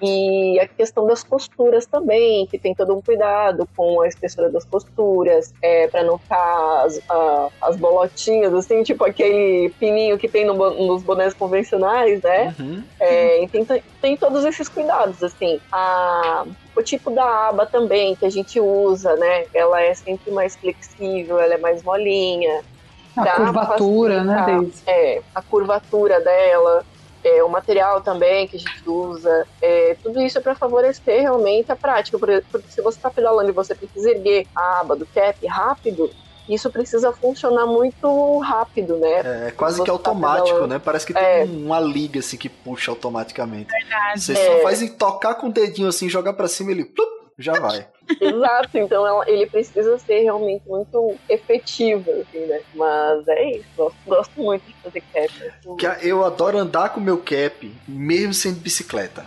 E a questão das costuras também, que tem todo um cuidado com a espessura das costuras, é, para não ficar as, a, as bolotinhas, assim, tipo aquele pininho que tem no, nos bonés convencionais, né? Uhum. É, tem, tem todos esses cuidados, assim. A, o tipo da aba também que a gente usa, né? Ela é sempre mais flexível, ela é mais molinha. A curvatura, né, Deise? É, a curvatura dela é, o material também que a gente usa, é, tudo isso é para favorecer realmente a prática, porque, porque se você está pedalando e você precisa erguer a aba do cap rápido, isso precisa funcionar muito rápido, né? É, é quase que tá automático, tá né? Parece que tem é. uma liga assim que puxa automaticamente. Verdade. Você é. só faz em tocar com o dedinho assim, jogar para cima ele plup, já vai. Exato, então ele precisa ser realmente muito efetivo, assim, né? Mas é isso, gosto, gosto muito de fazer cap. Eu adoro andar com meu cap, mesmo sendo bicicleta.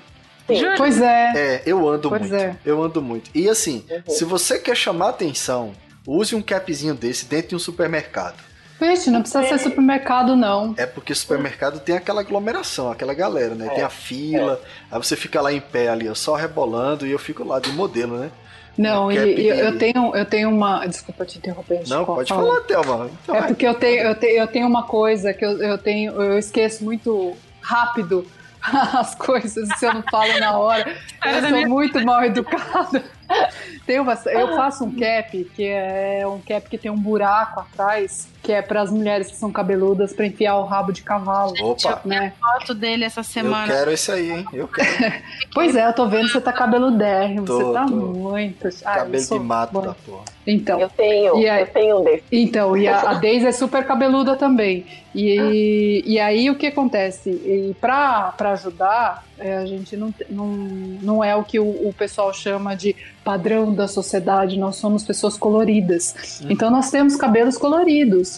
Sim. Pois é. É, eu ando pois muito. É. Eu ando muito. E assim, uhum. se você quer chamar atenção, use um capzinho desse dentro de um supermercado. Vixe, não precisa ser supermercado, não. É porque supermercado tem aquela aglomeração, aquela galera, né? É, tem a fila, é. aí você fica lá em pé ali, só rebolando, e eu fico lá de modelo, né? Não, e, eu, tenho, eu tenho uma. Desculpa te interromper. Não, pode falar, falar Thelma. Então é porque eu tenho, eu, tenho, eu tenho uma coisa que eu, eu tenho. Eu esqueço muito rápido as coisas se eu não falo na hora. Eu sou muito mal educada. Tem uma, eu faço um cap que é um cap que tem um buraco atrás, que é para as mulheres que são cabeludas para enfiar o rabo de cavalo. Opa! Né? foto dele essa semana. Eu quero esse aí, hein? Eu quero. pois é, eu tô vendo você tá cabeludérrimo, tô, você tá tô. muito. Ai, Cabelo sou... de mato da porra. Então. Eu tenho, a, eu tenho um desse. Então, e a, a Daisy é super cabeluda também. E, e aí o que acontece? E para ajudar, é, a gente não, não, não é o que o, o, pessoal chama de padrão da sociedade, nós somos pessoas coloridas. Uhum. Então nós temos cabelos coloridos.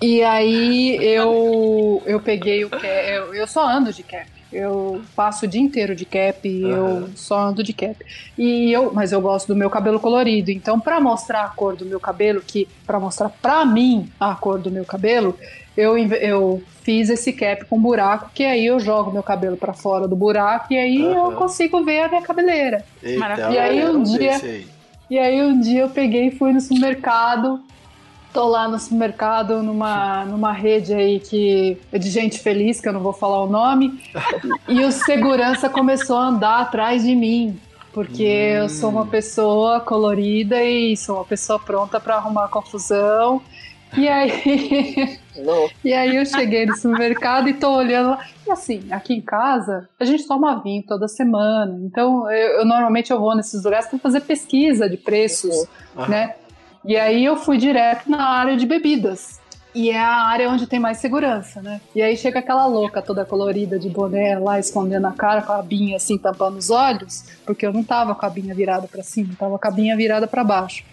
E aí eu, eu peguei o cap, eu, eu só ando de cap. Eu passo o dia inteiro de cap, uhum. eu só ando de cap. E eu, mas eu gosto do meu cabelo colorido. Então, para mostrar a cor do meu cabelo, que para mostrar para mim a cor do meu cabelo, eu, eu fiz esse cap com buraco, que aí eu jogo meu cabelo para fora do buraco e aí uhum. eu consigo ver a minha cabeleira. Eita, e aí um dia, aí. e aí um dia eu peguei e fui no supermercado. Tô lá no supermercado numa, numa rede aí que é de gente feliz, que eu não vou falar o nome, e o segurança começou a andar atrás de mim porque hum. eu sou uma pessoa colorida e sou uma pessoa pronta para arrumar confusão. E aí, e aí eu cheguei no supermercado e tô olhando lá. E assim, aqui em casa, a gente toma vinho toda semana. Então, eu, eu normalmente eu vou nesses lugares para fazer pesquisa de preços, uhum. né? E aí eu fui direto na área de bebidas. E é a área onde tem mais segurança, né? E aí chega aquela louca toda colorida de boné lá, escondendo a cara, com a binha assim, tampando os olhos, porque eu não tava com a binha virada para cima, tava com a binha virada para baixo.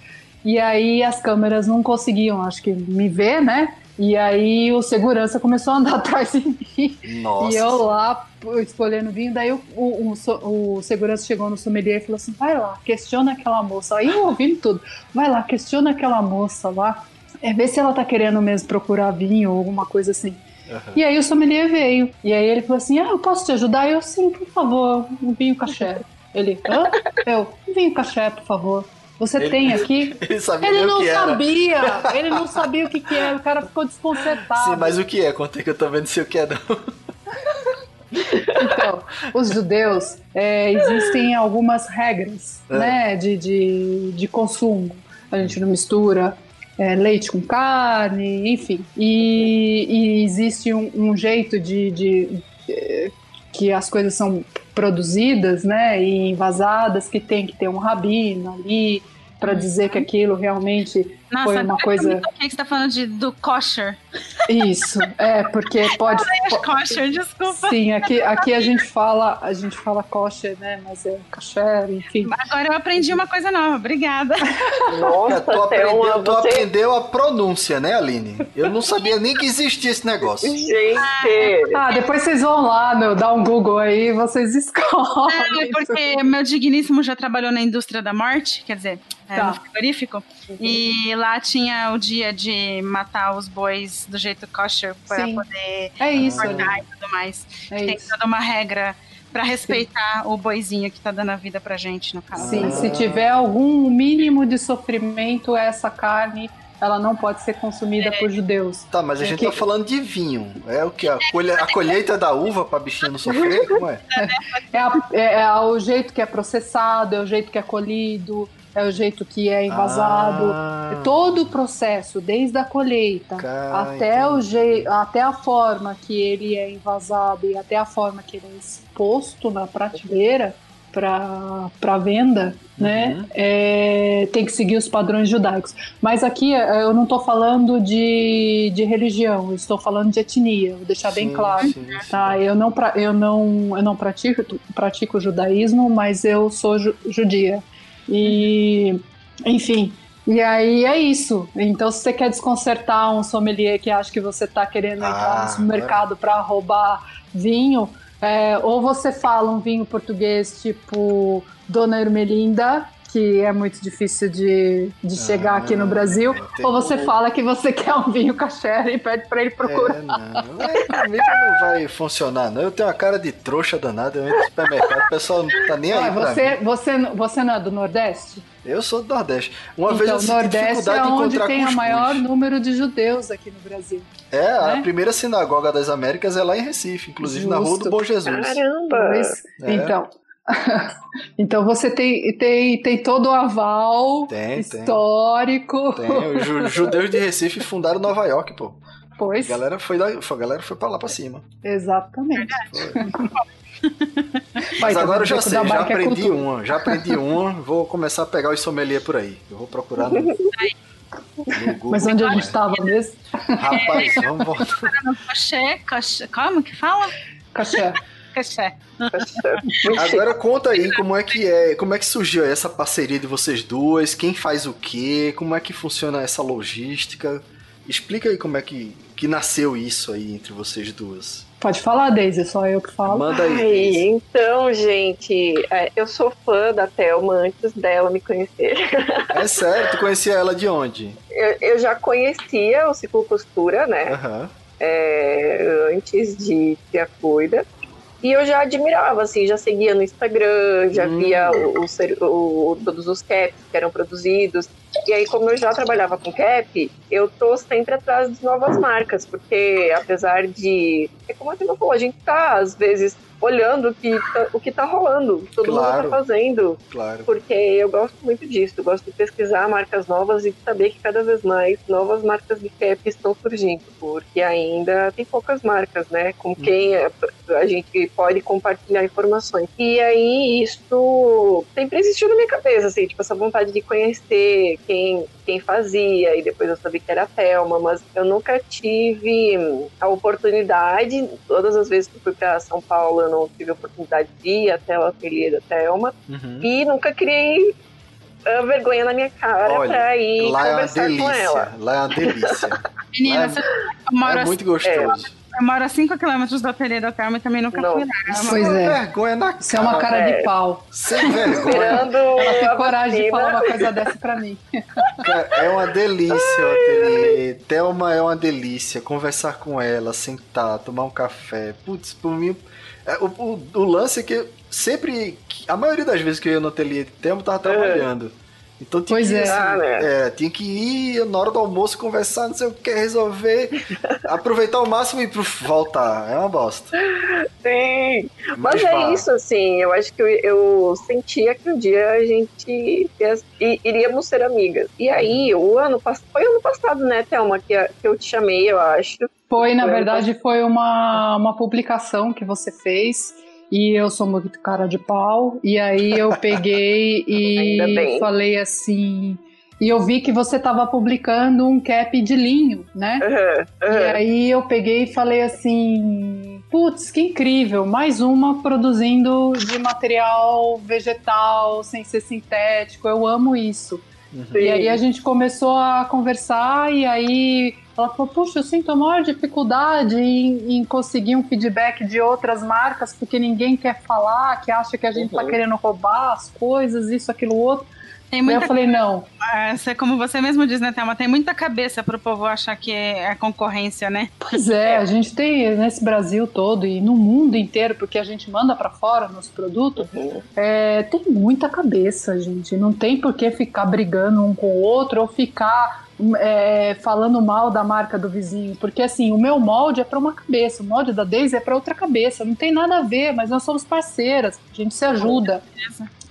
E aí as câmeras não conseguiam, acho que, me ver, né? E aí o segurança começou a andar atrás de mim. Nossa. E eu lá escolhendo vinho. Daí o, o, o, o, segurança chegou no sommelier e falou assim: vai lá, questiona aquela moça. Aí eu ouvindo tudo. Vai lá, questiona aquela moça lá. É ver se ela tá querendo mesmo procurar vinho ou alguma coisa assim. Uhum. E aí o sommelier veio. E aí ele falou assim: Ah, eu posso te ajudar? Eu, sim, por favor, um vinho caché. Ele, hã? Eu, um vinho caché, por favor. Você ele, tem aqui? Ele, ele não sabia! Ele não sabia o que, que era, o cara ficou desconcertado. Sim, mas o que é? Contei que eu também não sei o que é, não. Então, os judeus, é, existem algumas regras é. né, de, de, de consumo. A gente não mistura é, leite com carne, enfim. E, e existe um, um jeito de, de, de, que as coisas são produzidas, né, e envasadas, que tem que ter um rabino ali para uhum. dizer que aquilo realmente Nossa, foi uma coisa. O que você tá falando de, do kosher? Isso, é, porque pode. po... Kosher, desculpa. Sim, aqui, aqui a gente fala, a gente fala kosher, né? Mas é kasher, enfim. Agora eu aprendi uma coisa nova, obrigada. Nossa, tu, aprendeu, tu você... aprendeu a pronúncia, né, Aline? Eu não sabia nem que existia esse negócio. Gente! Ah, depois vocês vão lá, meu, dá um Google aí e vocês escolhem. É, porque meu digníssimo já trabalhou na indústria da morte, quer dizer, é, tá. no frigorífico. Uhum. E lá tinha o dia de matar os bois do jeito kosher para poder é isso, cortar e tudo mais. É Tem isso. toda uma regra para respeitar Sim. o boizinho que tá dando a vida pra gente, no caso. Sim, se tiver algum mínimo de sofrimento, essa carne ela não pode ser consumida é. por judeus. Tá, mas a gente tá falando de vinho. É o que? A, colhe a colheita da uva pra bichinho não sofrer? Como é? É, a, é, é, o jeito que é processado, é o jeito que é colhido, é o jeito que é envasado, ah. É todo o processo, desde a colheita até, o je até a forma que ele é envasado e até a forma que ele é exposto na prateleira para venda, né? Uhum. É, tem que seguir os padrões judaicos. Mas aqui é, eu não estou falando de, de religião, estou falando de etnia, vou deixar sim, bem claro. Sim, tá? Sim. Eu, não, eu, não, eu não pratico, pratico judaísmo, mas eu sou ju, judia. E, enfim, e aí é isso. Então, se você quer desconcertar um sommelier que acha que você está querendo ah, entrar no mercado para roubar vinho, é, ou você fala um vinho português tipo Dona Ermelinda, que é muito difícil de, de ah, chegar aqui no Brasil, ou você fala que você quer um vinho caché e pede para ele procurar. É, não. É, comigo não vai funcionar, não. Eu tenho uma cara de trouxa danada, eu entro no supermercado, o pessoal não tá nem aí. Ah, você, você, você não é do Nordeste? Eu sou do Nordeste. Uma então, vez eu Nordeste é onde tem o maior número de judeus aqui no Brasil. É, né? a primeira sinagoga das Américas é lá em Recife, inclusive Justo. na Rua do Bom Jesus. Caramba! Pois, é. Então, então você tem, tem, tem todo o aval tem, histórico. Tem. tem. Os judeus de Recife fundaram Nova York, pô. Pois. A galera foi, da, a galera foi pra lá pra cima. Exatamente. Mas agora eu já sei, já aprendi é uma, já aprendi uma, vou começar a pegar os sommelier por aí. Eu vou procurar no, no Google. Mas onde a gente estava mesmo? Rapaz, vamos voltar. Caché, caché, como que fala? Caché. Caché. Agora conta aí como é que é, como é que surgiu essa parceria de vocês duas, quem faz o quê, como é que funciona essa logística. Explica aí como é que, que nasceu isso aí entre vocês duas. Pode falar, Daisy, só eu que falo. Manda aí. Ai, então, gente, é, eu sou fã da Thelma antes dela me conhecer. É sério? Tu conhecia ela de onde? Eu, eu já conhecia o Ciclo Costura, né? Uhum. É, antes de ter a Cuida. E eu já admirava, assim, já seguia no Instagram, já hum. via o, o, o, todos os caps que eram produzidos. E aí, como eu já trabalhava com cap, eu tô sempre atrás de novas marcas, porque apesar de. É como a Tina falou, a gente tá, às vezes, olhando o que tá, o que tá rolando, o que todo claro, mundo tá fazendo. Claro. Porque eu gosto muito disso, eu gosto de pesquisar marcas novas e de saber que cada vez mais novas marcas de cap estão surgindo, porque ainda tem poucas marcas, né? Com quem a, a gente pode compartilhar informações. E aí isso sempre existiu na minha cabeça, assim, tipo, essa vontade de conhecer quem quem fazia, e depois eu sabia que era a Thelma, mas eu nunca tive a oportunidade, todas as vezes que fui para São Paulo, eu não tive a oportunidade de ir até o ateliê da Thelma, uhum. e nunca criei a vergonha na minha cara Olha, pra ir lá conversar é uma delícia, com ela. Lá é uma delícia. Menina, é, você é muito gostoso. É. Eu moro a 5 km do ateliê da Thelma e também nunca não. fui lá. Pois é. vergonha na cara. Isso é uma cara de pau. Sem vergonha. Esperando Ela tem coragem de falar uma coisa dessa pra mim. Cara, é uma delícia o ateliê. Thelma é uma delícia. Conversar com ela, sentar, tomar um café. Putz, por mim... É, o, o, o lance é que sempre... A maioria das vezes que eu ia no ateliê de Thelma, eu tava é. Então tinha pois que, é. Assim, ah, né? é. tinha que ir na hora do almoço conversar, não sei o que, resolver, aproveitar o máximo e voltar. É uma bosta. Sim, mas, mas é isso, assim, eu acho que eu, eu, sentia que um dia a gente iríamos ser amigas. E aí, o ano foi ano passado, né, Thelma, que, que eu te chamei, eu acho. Foi, na foi verdade, foi uma, uma publicação que você fez e eu sou muito cara de pau. E aí eu peguei e falei assim: e eu vi que você estava publicando um cap de linho, né? Uhum, uhum. E aí eu peguei e falei assim: putz, que incrível! Mais uma produzindo de material vegetal, sem ser sintético. Eu amo isso. Uhum. E aí a gente começou a conversar e aí ela falou, puxa, eu sinto a maior dificuldade em, em, conseguir um feedback de outras marcas, porque ninguém quer falar, que acha que a gente está uhum. querendo roubar as coisas, isso, aquilo, outro. Tem muita... Eu falei, não. Essa, como você mesmo diz, né, Thelma? Tem muita cabeça para o povo achar que é concorrência, né? Pois é, a gente tem nesse Brasil todo e no mundo inteiro, porque a gente manda para fora nosso produto, uhum. é, tem muita cabeça, gente. Não tem por que ficar brigando um com o outro ou ficar é, falando mal da marca do vizinho, porque assim, o meu molde é para uma cabeça, o molde da Daisy é para outra cabeça, não tem nada a ver, mas nós somos parceiras, a gente se ajuda.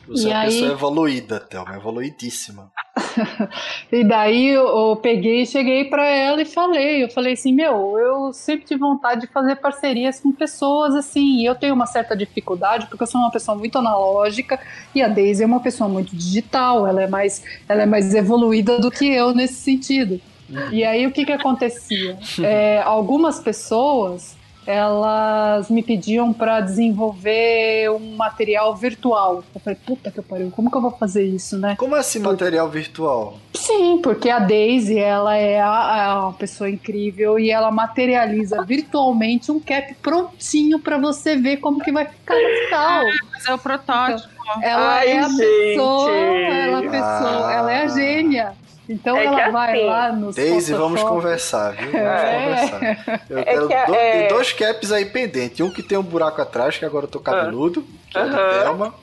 Você e é uma aí... pessoa evoluída, Thelma, evoluidíssima. e daí eu, eu, peguei e cheguei para ela e falei, eu falei assim, meu, eu sempre tive vontade de fazer parcerias com pessoas assim, e eu tenho uma certa dificuldade porque eu sou uma pessoa muito analógica e a Daisy é uma pessoa muito digital, ela é mais, ela é mais evoluída do que eu nesse sentido. Uhum. E aí o que que acontecia? É, algumas pessoas elas me pediam para desenvolver um material virtual. Eu falei, puta que pariu, como que eu vou fazer isso, né? Como assim material virtual? Sim, porque a Daisy, ela é, a, uma pessoa incrível e ela materializa virtualmente um cap prontinho para você ver como que vai ficar no final. Mas é o protótipo. Então, ela Ai, é a gente. pessoa, ela, é a pessoa, ah. ela é a gênia. Então é ela vai assim, lá no Daisy, vamos conversar, viu? Vamos é. conversar. Eu é quero do, é... Tem dois caps aí pendentes. Um que tem um buraco atrás, que agora eu tô cabeludo, que é do Thelma.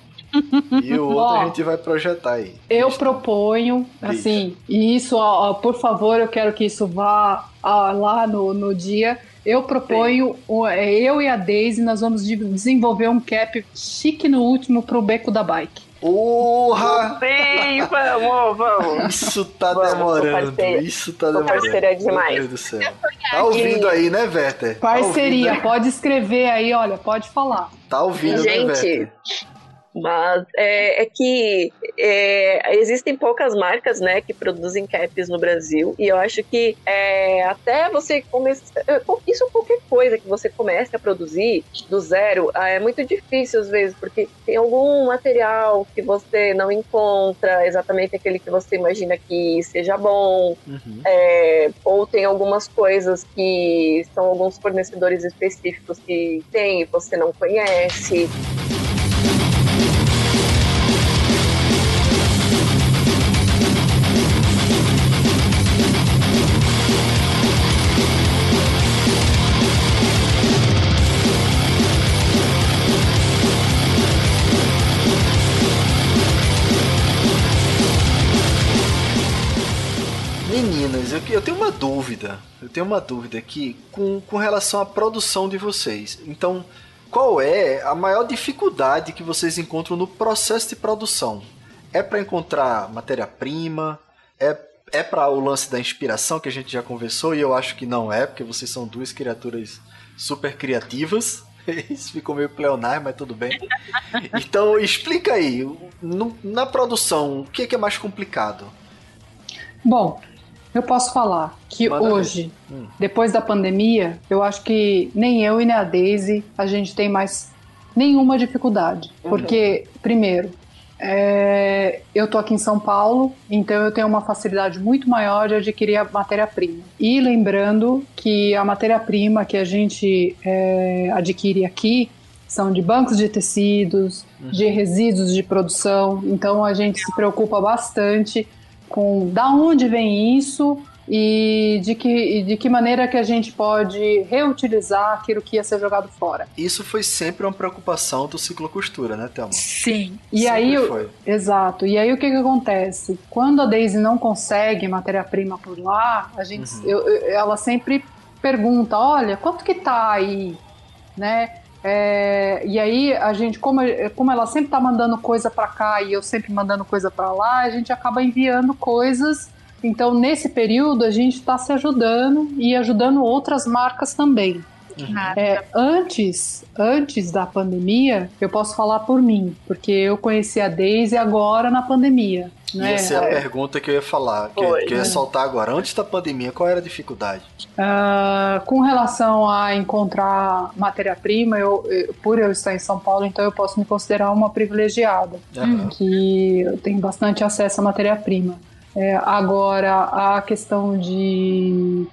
E o outro ó, a gente vai projetar aí. Eu proponho, assim, e isso, ó, por favor, eu quero que isso vá ó, lá no, no dia. Eu proponho, é, eu e a Daisy, nós vamos desenvolver um cap chique no último pro beco da bike. Porra! Sim, vamos, vamos. Isso tá vamos, demorando. Isso tá demorando. Parceria demais. Meu Deus do céu. Tá ouvindo aí, né, Werther? Tá Parceria, tá pode escrever aí, olha, pode falar. Tá ouvindo, Gente, né, Werther? Mas é, é que é, existem poucas marcas, né, que produzem caps no Brasil e eu acho que é, até você começar, é, isso qualquer coisa que você comece a produzir do zero ah, é muito difícil às vezes porque tem algum material que você não encontra exatamente aquele que você imagina que seja bom uhum. é, ou tem algumas coisas que são alguns fornecedores específicos que tem e você não conhece. Eu tenho uma dúvida. Eu tenho uma dúvida aqui com, com relação à produção de vocês. Então, qual é a maior dificuldade que vocês encontram no processo de produção? É para encontrar matéria-prima? É, é para o lance da inspiração que a gente já conversou e eu acho que não é, porque vocês são duas criaturas super criativas. Isso ficou meio pleonar, mas tudo bem. Então, explica aí, no, na produção, o que é, que é mais complicado? Bom, eu posso falar que Manda hoje, hum. depois da pandemia, eu acho que nem eu e nem a Daisy a gente tem mais nenhuma dificuldade. Uhum. Porque, primeiro, é, eu tô aqui em São Paulo, então eu tenho uma facilidade muito maior de adquirir a matéria-prima. E lembrando que a matéria-prima que a gente é, adquire aqui são de bancos de tecidos, uhum. de resíduos de produção, então a gente se preocupa bastante com da onde vem isso e de que, de que maneira que a gente pode reutilizar aquilo que ia ser jogado fora. Isso foi sempre uma preocupação do ciclo costura, né, Thelma? Sim. E sempre aí, foi. exato. E aí o que, que acontece? Quando a Daisy não consegue matéria-prima por lá, a gente, uhum. eu, eu, ela sempre pergunta, olha, quanto que tá aí, né? É, e aí a gente, como, como ela sempre tá mandando coisa para cá e eu sempre mandando coisa para lá, a gente acaba enviando coisas. Então nesse período a gente está se ajudando e ajudando outras marcas também. É, antes, antes da pandemia, eu posso falar por mim, porque eu conheci a Daisy agora na pandemia. Né? Essa é a pergunta que eu ia falar, que, que eu ia né? soltar agora. Antes da pandemia, qual era a dificuldade? Ah, com relação a encontrar matéria-prima, eu, eu- por eu estar em São Paulo, então eu posso me considerar uma privilegiada, Aham. que eu tenho bastante acesso à matéria-prima. É, agora, a questão de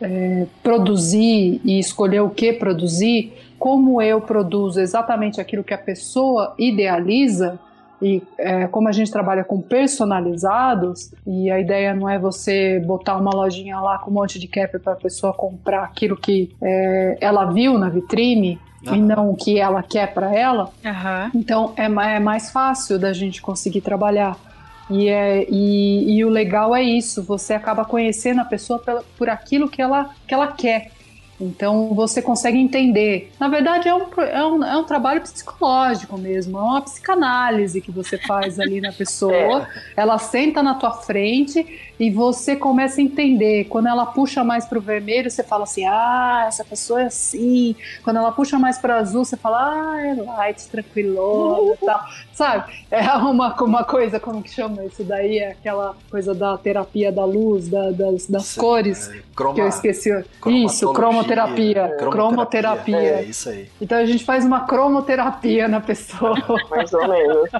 é, produzir e escolher o que produzir, como eu produzo exatamente aquilo que a pessoa idealiza, e é, como a gente trabalha com personalizados, e a ideia não é você botar uma lojinha lá com um monte de cap para a pessoa comprar aquilo que é, ela viu na vitrine e Aham. não o que ela quer para ela, Aham. então é, é mais fácil da gente conseguir trabalhar. E, é, e, e o legal é isso, você acaba conhecendo a pessoa pela- por aquilo que ela, que ela quer. Então você consegue entender. Na verdade, é um, é, um, é um trabalho psicológico mesmo, é uma psicanálise que você faz ali na pessoa. Ela senta na tua frente e você começa a entender. Quando ela puxa mais pro vermelho, você fala assim: ah, essa pessoa é assim. Quando ela puxa mais para azul, você fala: ah, é light, tranquilona e tal. Sabe? É uma, uma coisa, como que chama isso daí? É aquela coisa da terapia da luz, da- das, das cores. é, croma- Que eu esqueci. Isso, cromatologia, cromoterapia. Cromoterapia. É, isso aí. Então a gente faz uma cromoterapia na pessoa. Mais ou menos.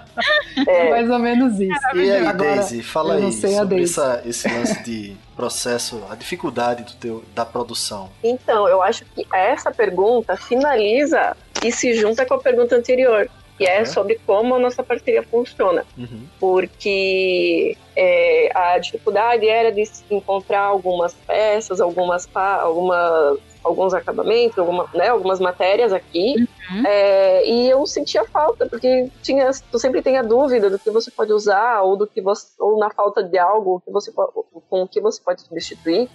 É, Mais ou menos isso. E aí, Agora, Daisy, fala aí sobre essa- esse lance de processo, a dificuldade do teu, da produção. Então, eu acho que essa pergunta finaliza e se junta com a pergunta anterior, que é sobre como a nossa parceria funciona. Uhum. Porque é, a dificuldade era de se encontrar algumas peças, algumas, algumas alguns acabamentos, alguma, né, algumas matérias aqui. É, e eu sentia falta, porque tinha, tu sempre tem a dúvida do que você pode usar, ou do que você, ou na falta de algo que você, com o que você pode substituir.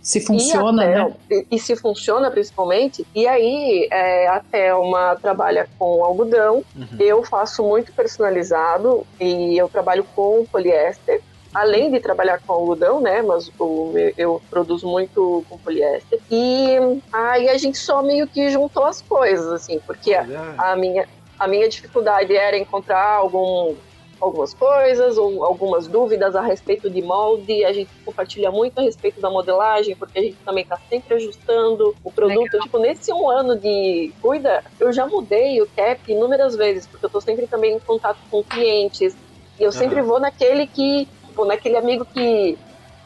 Se funciona, e né? E, e se funciona, principalmente. E aí, é, a Thelma trabalha com algodão. Uhum. Eu faço muito personalizado e eu trabalho com poliéster. Além de trabalhar com algodão, né? Mas o- eu produzo muito com poliéster. E aí a gente só meio que juntou as coisas, assim, porque a, Olha, a minha, a minha dificuldade era encontrar algum, algumas coisas ou algumas dúvidas a respeito de molde. A gente compartilha muito a respeito da modelagem, porque a gente também está sempre ajustando o produto. Tipo, nesse um ano de cuida, eu já mudei o cap inúmeras vezes, porque eu estou sempre também em contato com clientes. E eu sempre Aham. vou naquele que, tipo, naquele amigo que,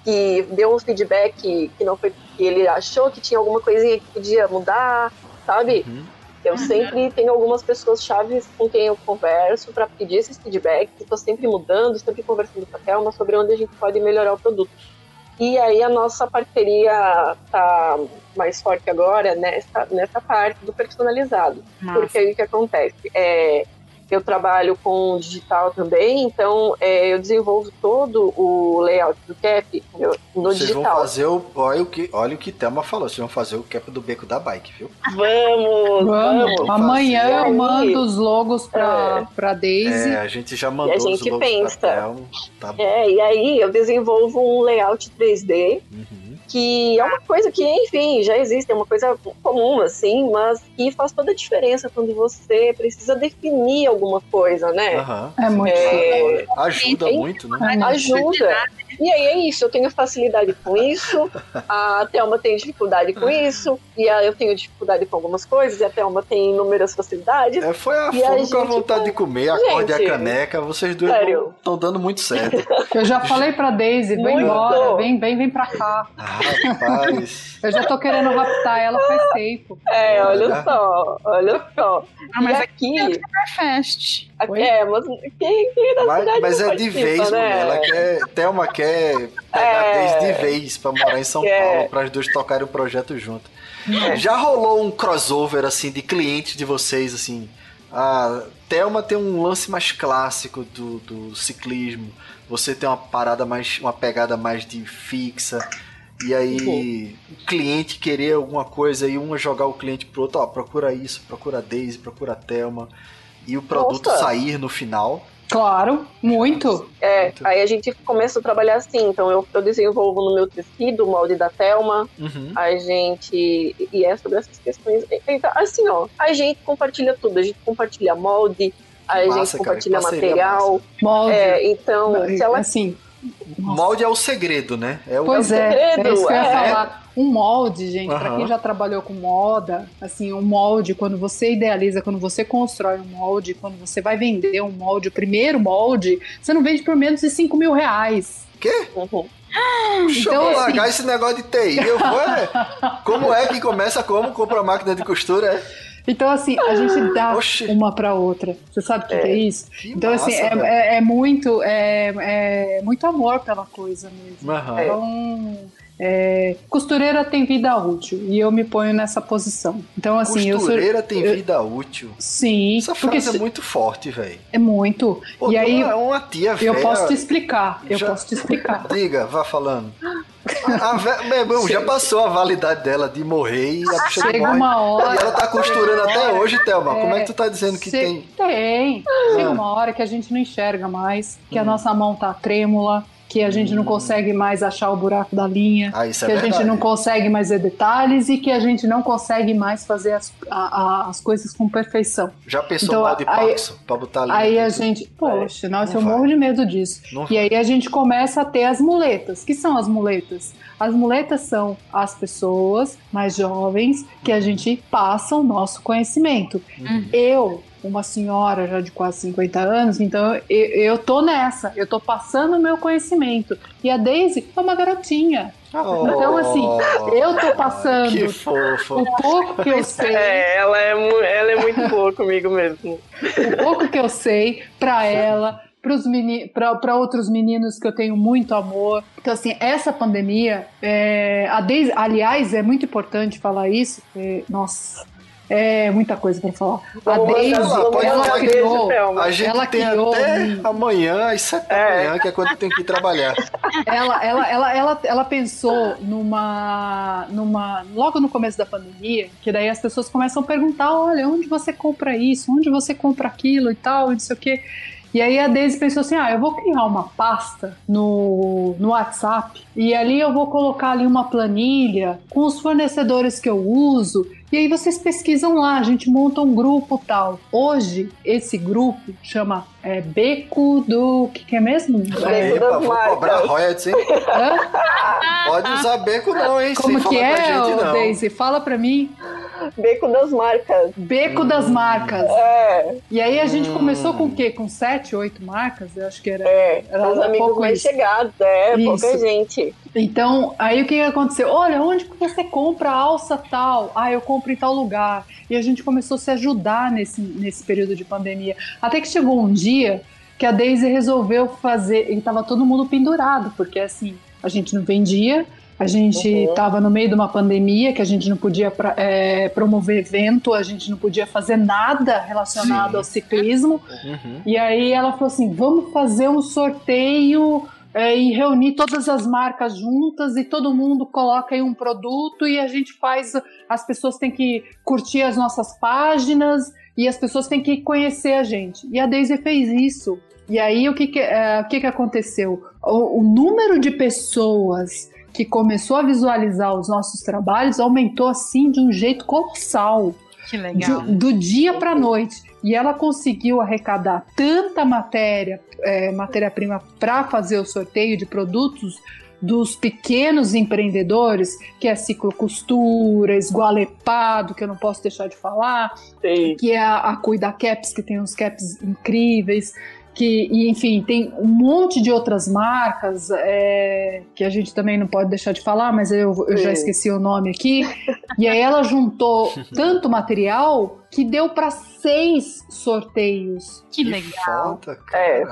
que deu um feedback que não foi que ele achou que tinha alguma coisinha que podia mudar, sabe? Uhum. Eu sempre tenho algumas pessoas chaves com quem eu converso para pedir esses feedbacks. Estou sempre mudando, sempre conversando com a Thelma sobre onde a gente pode melhorar o produto. E aí a nossa parceria tá mais forte agora nessa, nessa parte do personalizado. Porque aí o que acontece? É, eu trabalho com digital também, então é, eu desenvolvo todo o layout do cap no Vocês digital. vão fazer o. Olha o que, olha o que Thelma falou, vocês vão fazer o cap do beco da bike, viu? Vamos, Vamos. vamos. Amanhã fazer. eu mando os logos pra, É. pra Daisy. É, a gente já mandou E a os gente logos pensa. pra Thelma. Tá. É, e aí eu desenvolvo um layout 3D, Uhum. Que é uma coisa que, enfim, já existe, é uma coisa comum, assim, mas que faz toda a diferença quando você precisa definir alguma coisa, né? Aham. É muito É, Ajuda Sim. muito, né? Ajuda. E aí é isso, eu tenho facilidade com isso, a Thelma tem dificuldade com isso, e a- eu tenho dificuldade com algumas coisas, e a Thelma tem inúmeras facilidades. É, foi a E a fome com a vontade tá- de comer, a Gente, caneca, vocês dois sério. estão dando muito certo. Eu já falei pra Daisy, vem Muito. embora, vem, vem, vem pra cá. Ah, Rapaz. Eu já tô querendo raptar ela faz tempo. É, olha Olha. só, olha só. Ah, mas e aqui aqui, Fest. Oi? é, mas quem, quem da Mas, cidade mas é de vez, né? mulher. Ela quer. Thelma quer pegar É. desde de vez pra morar em São É. Paulo, para as duas tocarem o projeto junto. É. Já rolou um crossover assim de clientes de vocês, assim. A Thelma tem um lance mais clássico do, do ciclismo. Você tem uma parada mais. uma pegada mais de fixa. E aí, o cliente querer alguma coisa e um jogar o cliente pro outro, ó, procura isso, procura a Daisy, procura a Thelma. E o produto Nossa. sair no final. Claro, muito. É, Muito. aí a gente começa a trabalhar assim. Então eu, eu desenvolvo no meu tecido o molde da Thelma, Uhum. a gente. E é sobre essas questões. Então, assim, ó, a gente compartilha tudo. A gente compartilha molde, a massa, gente cara, compartilha parceria material. Molde. É, então, Não, se ela Assim, Molde é o segredo, né? É o Pois é o é, é segredo, isso que eu ia é. falar. Um molde, gente, pra Aham. quem já trabalhou com moda, assim, um molde, quando você idealiza, quando você constrói um molde, quando você vai vender um molde, o primeiro molde, você não vende por menos de 5 mil reais. quê? Uhum. Deixa Então, eu assim- largar esse negócio de TI. Eu vou, é. Como é que começa? Como? Compra a máquina de costura? É. Então, assim, a gente dá Oxi. uma pra outra. Você sabe o que, que é isso? Que Então, massa, assim, é, é- é muito, é, é muito amor pela coisa mesmo. Aham. Então, é, costureira tem vida útil e eu me ponho nessa posição. Então, assim, eu sou. Costureira tem eu- vida útil. Sim, Essa porque frase é se- muito forte, velho. é muito. Pô, e aí, é uma tia velha. eu posso te explicar. Eu já- posso te explicar. Diga, vá falando. A, a meu irmão, já passou a validade dela de morrer e a bicha Chega morre. uma hora. E ela tá costurando até hoje, Thelma. Como é que tu tá dizendo que Se- tem? Tem. Chega uma hora que a gente não enxerga mais, que a Hum. nossa mão tá trêmula, que a gente não consegue mais achar o buraco da linha. Ah, é que a verdade. gente não consegue mais ver detalhes e que a gente não consegue mais fazer as, a- a- as coisas com perfeição. Já pensou Então, mal de Paxo pra botar ali? Aí a gente, poxa, nossa, Não eu vai. morro de medo disso. Não E aí a gente começa a ter as muletas. que são as muletas? As muletas são as pessoas mais jovens que a gente passa o nosso conhecimento. Uhum. Eu, uma senhora já de quase 50 anos, então eu, eu tô nessa, eu tô passando o meu conhecimento. E a Daisy é uma garotinha. Então, assim, eu tô passando Que fofo. o pouco que eu sei. É, ela é, ela é muito boa comigo mesmo. o pouco que eu sei pra ela, para outros meninos que eu tenho muito amor. Então, assim, essa pandemia, é, a Deise, aliás, é muito importante falar isso. é, nossa, é muita coisa pra falar. A Deise, ela criou. A gente Ela tem criou até um- amanhã, às sete da É. manhã, que é quando tem que trabalhar. ela, ela, ela, ela, ela pensou numa, numa. Logo no começo da pandemia, que daí as pessoas começam a perguntar: olha, onde você compra isso? Onde você compra aquilo e tal, e não sei o quê. E aí a Daisy pensou assim: ah, eu vou criar uma pasta no, no WhatsApp e ali eu vou colocar ali uma planilha com os fornecedores que eu uso. E aí vocês pesquisam lá, a gente monta um grupo tal. Hoje, esse grupo chama é, Beco do. O que, que é mesmo? Beco das Epa, vou marcas. cobrar royalties, hein? hã? Pode usar beco não, hein? Como Sem que falar é, gente. Daisy? Fala pra mim. Beco das marcas. Beco das marcas. É, E aí a gente Hum. começou com o quê? Com sete, oito marcas? Eu acho que era. é. Era Os amigos pouco mais isso. chegados, é, pouca Isso. gente. Então, aí o que aconteceu? Olha, onde que você compra alça tal? Ah, eu compro em tal lugar. E a gente começou a se ajudar nesse, nesse período de pandemia. Até que chegou um dia que a Daisy resolveu fazer. E tava todo mundo pendurado, porque assim, a gente não vendia. A gente Uhum. estava no meio de uma pandemia que a gente não podia pra- é, promover evento, a gente não podia fazer nada relacionado Sim. ao ciclismo. Uhum. E aí ela falou assim: vamos fazer um sorteio é, e reunir todas as marcas juntas e todo mundo coloca aí um produto e a gente faz. As pessoas têm que curtir as nossas páginas e as pessoas têm que conhecer a gente. E a Daisy fez isso. E aí o que, que, é, o que, que aconteceu? O, o número de pessoas que começou a visualizar os nossos trabalhos aumentou assim de um jeito colossal Que legal. de- do dia para noite. E ela conseguiu arrecadar tanta matéria, é, matéria-prima para fazer o sorteio de produtos dos pequenos empreendedores, que é ciclo costura, esgualepado, que eu não posso deixar de falar, Sei. que é a, a Cuida Caps, que tem uns caps incríveis, que, e, enfim, tem um monte de outras marcas é, que a gente também não pode deixar de falar, mas eu, eu já esqueci o nome aqui. E aí ela juntou tanto material que deu para seis sorteios. Que Que legal. foda, É.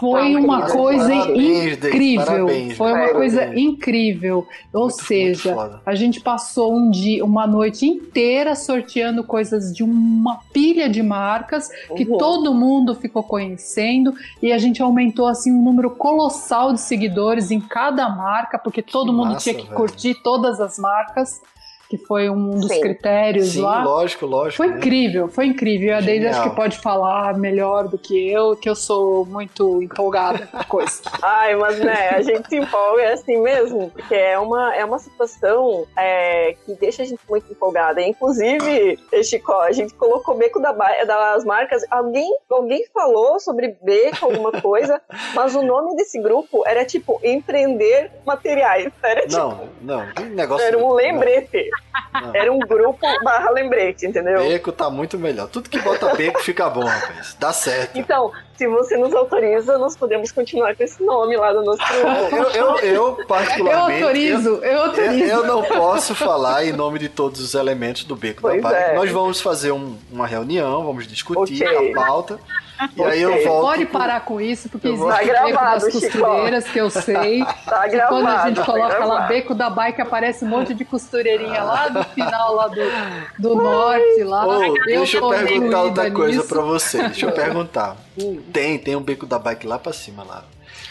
Foi uma Parabéns, coisa incrível. parabéns, Foi uma parabéns. coisa incrível. Ou Muito- muito seja, foda. a gente passou um dia, uma noite inteira sorteando coisas de uma pilha de marcas que Uhum. todo mundo ficou conhecendo e a gente aumentou assim um número colossal de seguidores em cada marca, porque todo mundo massa, tinha que velho. curtir todas as marcas. Que foi um dos Sim. critérios Sim, lá. lógico, lógico. Foi né? incrível, foi incrível. A Deise acho que pode falar melhor do que eu, que eu sou muito empolgada com a coisa. Ai, mas né, a gente se empolga é assim mesmo, porque é uma, é uma situação é, que deixa a gente muito empolgada. Inclusive, Chico, a gente colocou beco da, das marcas. Alguém, alguém falou sobre beco, alguma coisa, mas o nome desse grupo era tipo empreender materiais. Era tipo. Não, não, que negócio. Era um lembrete. Era um grupo barra lembrete, entendeu? Beco tá muito melhor. Tudo que bota beco fica bom, rapaz. Dá certo. Então, se você nos autoriza, nós podemos continuar com esse nome lá do nosso grupo. Eu, eu, eu Eu particularmente. autorizo, eu Eu, autorizo. eu não posso falar em nome de todos os elementos do Beco Pois da Bike. é. Nós vamos fazer um- uma reunião, vamos discutir Ok. a pauta. E aí eu volto. Pode pro- parar com isso, porque Eu existe Tá o beco gravado, das Chico. costureiras, que eu sei. Tá gravado. quando a gente tá coloca lá gravado. beco da bike, aparece um monte de costureirinha lá do final, lá do, do norte, lá. Ô, deixa eu perguntar outra coisa pra você. Deixa eu perguntar. Tem, tem um beco da bike lá pra cima lá.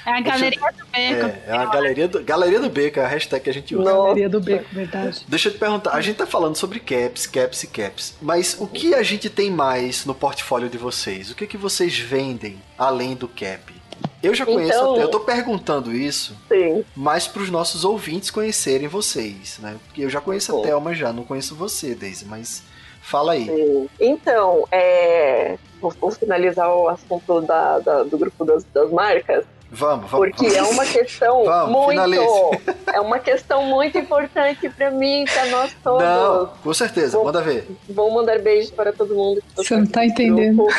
É a galeria do beco. É, é a galeria do, galeria do beco, é a hashtag que a gente usa. Galeria do beco, verdade. Deixa eu te perguntar, a gente tá falando sobre caps, caps e caps, mas o que a gente tem mais no portfólio de vocês? O que que vocês vendem além do cap? Eu já conheço, Então- até, eu tô perguntando isso Sim. mais pros nossos ouvintes conhecerem vocês, né? Porque eu já conheço a. Thelma já, não conheço você, Daisy, mas fala aí. Sim. Então, é, vou, vou finalizar o assunto da, da- do grupo das, das marcas, Vamos, vamos. porque vamos. é uma questão Vamos, muito. finalize. É uma questão muito importante para mim, para nós todos. Não, com certeza, Bom, manda ver. Vou mandar beijos para todo mundo. que Você não tá entendendo. grupo.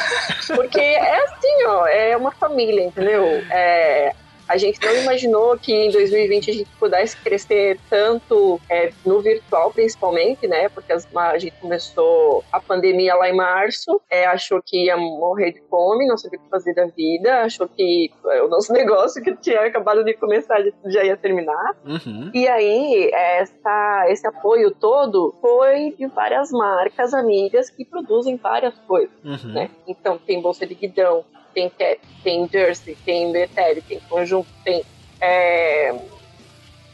Porque é assim, ó, é uma família, entendeu? É, a gente não imaginou que em 2020 a gente pudesse crescer tanto é, no virtual, principalmente, né? Porque as- a gente começou a pandemia lá em março, é, achou que ia morrer de fome, não sabia o que fazer da vida, achou que é, o nosso negócio que tinha acabado de começar já ia terminar. Uhum. E aí, essa, esse apoio todo foi de várias marcas amigas que produzem várias coisas, Uhum. né? Então, tem bolsa de guidão, tem cap, tem jersey, tem BTL, tem conjunto, tem... É...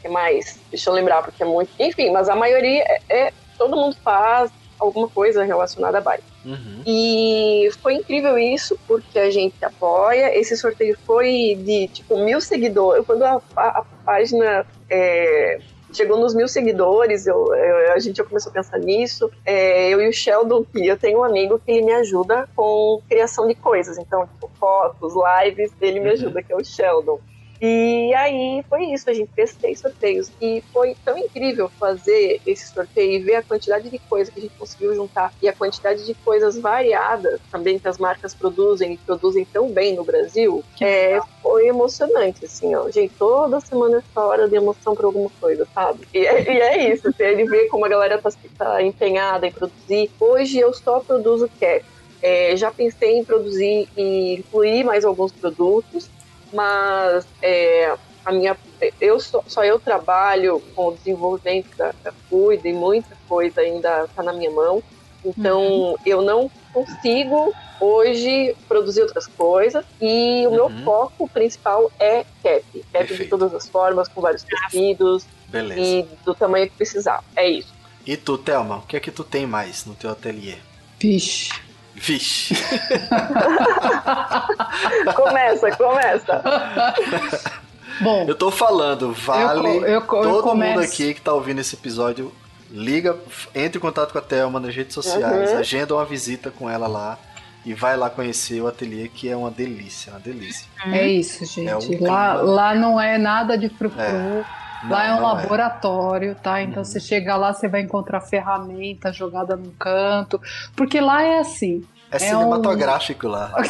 que mais? Deixa eu lembrar, porque é muito... Enfim, mas a maioria é... é- todo mundo faz alguma coisa relacionada a bike. Uhum. E foi incrível isso, porque a gente apoia. Esse sorteio foi de tipo mil seguidores. Quando a, a- a página é, chegou nos mil seguidores, eu, eu- a gente já começou a pensar nisso. É, eu e o Sheldon, que eu tenho um amigo que ele me ajuda com criação de coisas. Então, tipo, fotos, lives, ele me Uhum. ajuda, que é o Sheldon. E aí foi isso, a gente fez três sorteios. E foi tão incrível fazer esse sorteio e ver a quantidade de coisa que a gente conseguiu juntar e a quantidade de coisas variadas também que as marcas produzem e produzem tão bem no Brasil. É, foi emocionante, assim, ó. Gente, toda semana essa hora de emoção por alguma coisa, sabe? E é, e é isso, ele vê como a galera tá, tá empenhada em produzir. Hoje eu só produzo cap. É, já pensei em produzir e incluir mais alguns produtos, mas é, a minha, eu só, só eu trabalho com o desenvolvimento da, da Cuida e muita coisa ainda está na minha mão. Então eu não consigo hoje produzir outras coisas e o meu Uhum. foco principal é cap. Cap de Perfeito. todas as formas, com vários tecidos Beleza. e do tamanho que precisar. É isso. E tu, Thelma, o que é que tu tem mais no teu ateliê? Vixe. Vixe. Começa, começa. Bom, Eu tô falando, vale. Eu eu eu todo começo. mundo aqui que tá ouvindo esse episódio, liga, entre em contato com a Thelma nas redes sociais, Uhum. agenda uma visita com ela lá e vai lá conhecer o ateliê, que é uma delícia, uma delícia. é isso, gente. É um lá, clima. lá não é nada de frufru. É. Lá é Não, um não laboratório, tá? Então você chega lá, você vai encontrar ferramenta jogada num canto. Porque lá é assim. É, É cinematográfico lá.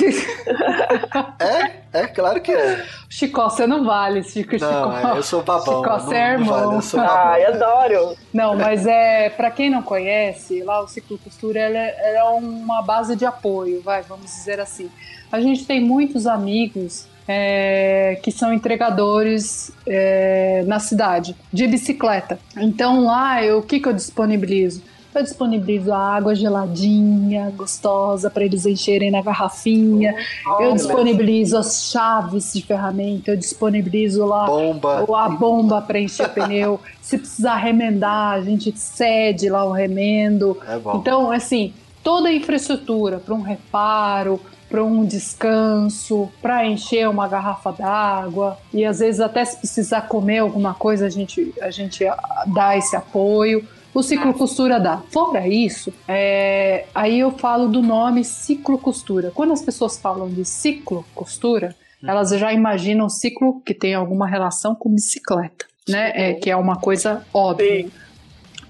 É, é claro que é. Chicó, você não vale, Chico. Não, Chicó. é, eu sou babão. Chicó, não, você é não vale, irmão. eu sou babão. Ai, adoro. Não, mas é para quem não conhece, lá o Ciclo Costura ela é, ela é uma base de apoio, vai, vamos dizer assim. A gente tem muitos amigos é, que são entregadores é, na cidade de bicicleta. Então lá eu, o que, que eu disponibilizo? eu disponibilizo a água geladinha, gostosa, para eles encherem na garrafinha. Oh, eu disponibilizo as chaves de ferramenta, eu disponibilizo lá bomba. a bomba para encher pneu. Se precisar remendar, a gente cede lá o remendo. É. Então, assim, toda a infraestrutura para um reparo, para um descanso, para encher uma garrafa d'água e às vezes até se precisar comer alguma coisa a gente a gente dá esse apoio. O ciclo costura dá. Fora isso, é, aí eu falo do nome ciclo costura. Quando as pessoas falam de ciclo costura, elas já imaginam ciclo que tem alguma relação com bicicleta, né? É, que é uma coisa óbvia. Sim.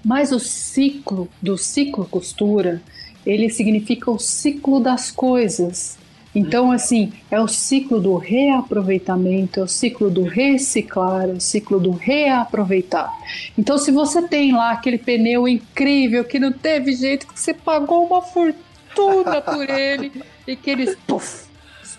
Mas o ciclo do ciclo costura, ele significa o ciclo das coisas. Então, assim, é o ciclo do reaproveitamento, é o ciclo do reciclar, é o ciclo do reaproveitar. Então, se você tem lá aquele pneu incrível que não teve jeito, que você pagou uma fortuna por ele e que ele puff,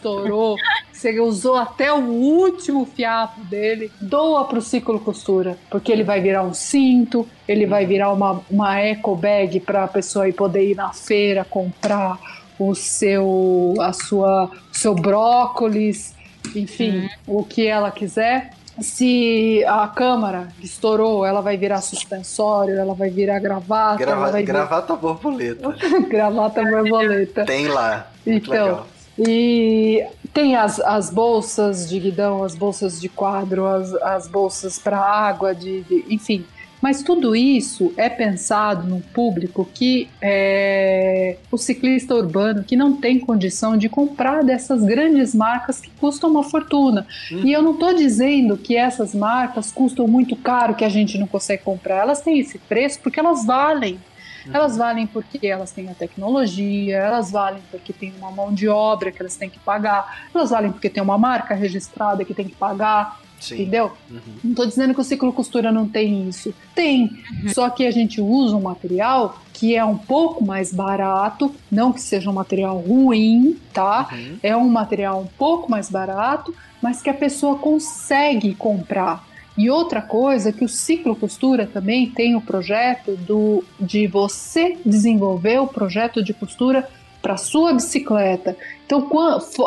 estourou, você usou até o último fiapo dele, doa para o ciclo costura, porque ele vai virar um cinto, ele vai virar uma, uma eco bag para a pessoa ir poder ir na feira comprar o seu, a sua, seu brócolis, enfim, uhum. o que ela quiser. Se a câmara estourou, ela vai virar suspensório, ela vai virar gravata. Grava vai gravata borboleta. gravata borboleta. Tem lá. Então. E tem as, as bolsas de guidão, as bolsas de quadro, as, as bolsas para água, de, de, enfim. Mas tudo isso é pensado no público que é o ciclista urbano que não tem condição de comprar dessas grandes marcas que custam uma fortuna. Uhum. E eu não estou dizendo que essas marcas custam muito caro que a gente não consegue comprar. Elas têm esse preço porque elas valem. Uhum. Elas valem porque elas têm a tecnologia, elas valem porque tem uma mão de obra que elas têm que pagar, elas valem porque tem uma marca registrada que tem que pagar. Sim. Entendeu? Uhum. Não estou dizendo que o ciclo costura não tem isso. Tem. Uhum. Só que a gente usa um material que é um pouco mais barato, não que seja um material ruim, tá? Uhum. É um material um pouco mais barato, mas que a pessoa consegue comprar. E outra coisa que o ciclo costura também tem o projeto do de você desenvolver o projeto de costura para sua bicicleta. Então,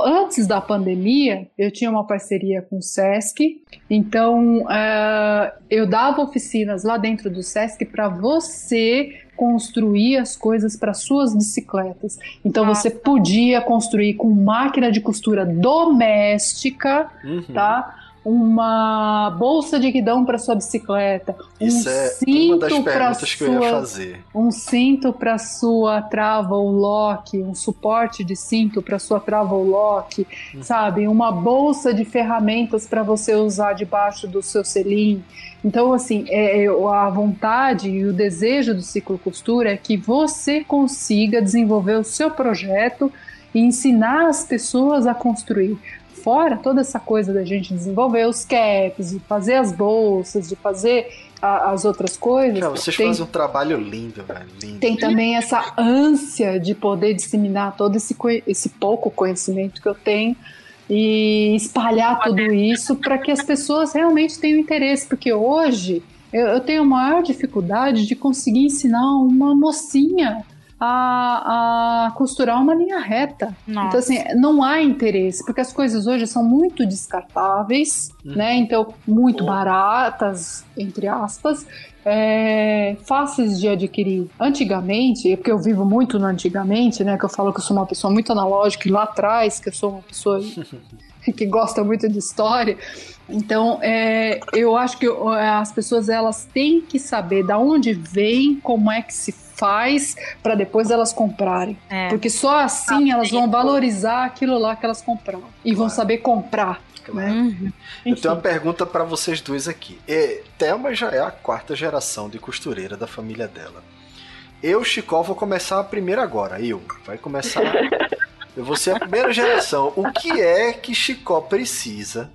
antes da pandemia, eu tinha uma parceria com o Sesc, então uh, eu dava oficinas lá dentro do Sesc para você construir as coisas para suas bicicletas. Então Nossa. você podia construir com máquina de costura doméstica, uhum. tá? Uma bolsa de guidão para sua bicicleta, Isso um é cinto que sua. Um cinto para sua trava ou lock, um suporte de cinto para sua trava ou lock, hum. sabe? Uma bolsa de ferramentas para você usar debaixo do seu selim. Então, assim, é, é, a vontade e o desejo do ciclo costura é que você consiga desenvolver o seu projeto e ensinar as pessoas a construir fora toda essa coisa da gente desenvolver os caps, de fazer as bolsas, de fazer a, as outras coisas. Não, vocês tem, fazem um trabalho lindo, velho. Lindo. Tem também essa ânsia de poder disseminar todo esse, esse pouco conhecimento que eu tenho e espalhar tudo isso para que as pessoas realmente tenham interesse, porque hoje eu, eu tenho a maior dificuldade de conseguir ensinar uma mocinha a, a costurar uma linha reta. Nossa. Então, assim, não há interesse, porque as coisas hoje são muito descartáveis, uhum. né? Então, muito oh. baratas, entre aspas. É, fáceis de adquirir. Antigamente, porque eu vivo muito no antigamente, né? Que eu falo que eu sou uma pessoa muito analógica e lá atrás, que eu sou uma pessoa que gosta muito de história. Então, é, eu acho que as pessoas elas têm que saber da onde vem, como é que se faz para depois elas comprarem. É. Porque só assim elas vão valorizar aquilo lá que elas compraram e claro. vão saber comprar. Claro. Né? Uhum. Eu tenho uma pergunta para vocês dois aqui. E, Thelma já é a quarta geração de costureira da família dela. Eu, Chicó, vou começar a primeira agora. Eu. Vai começar. Eu vou ser a primeira geração. O que é que Chicó precisa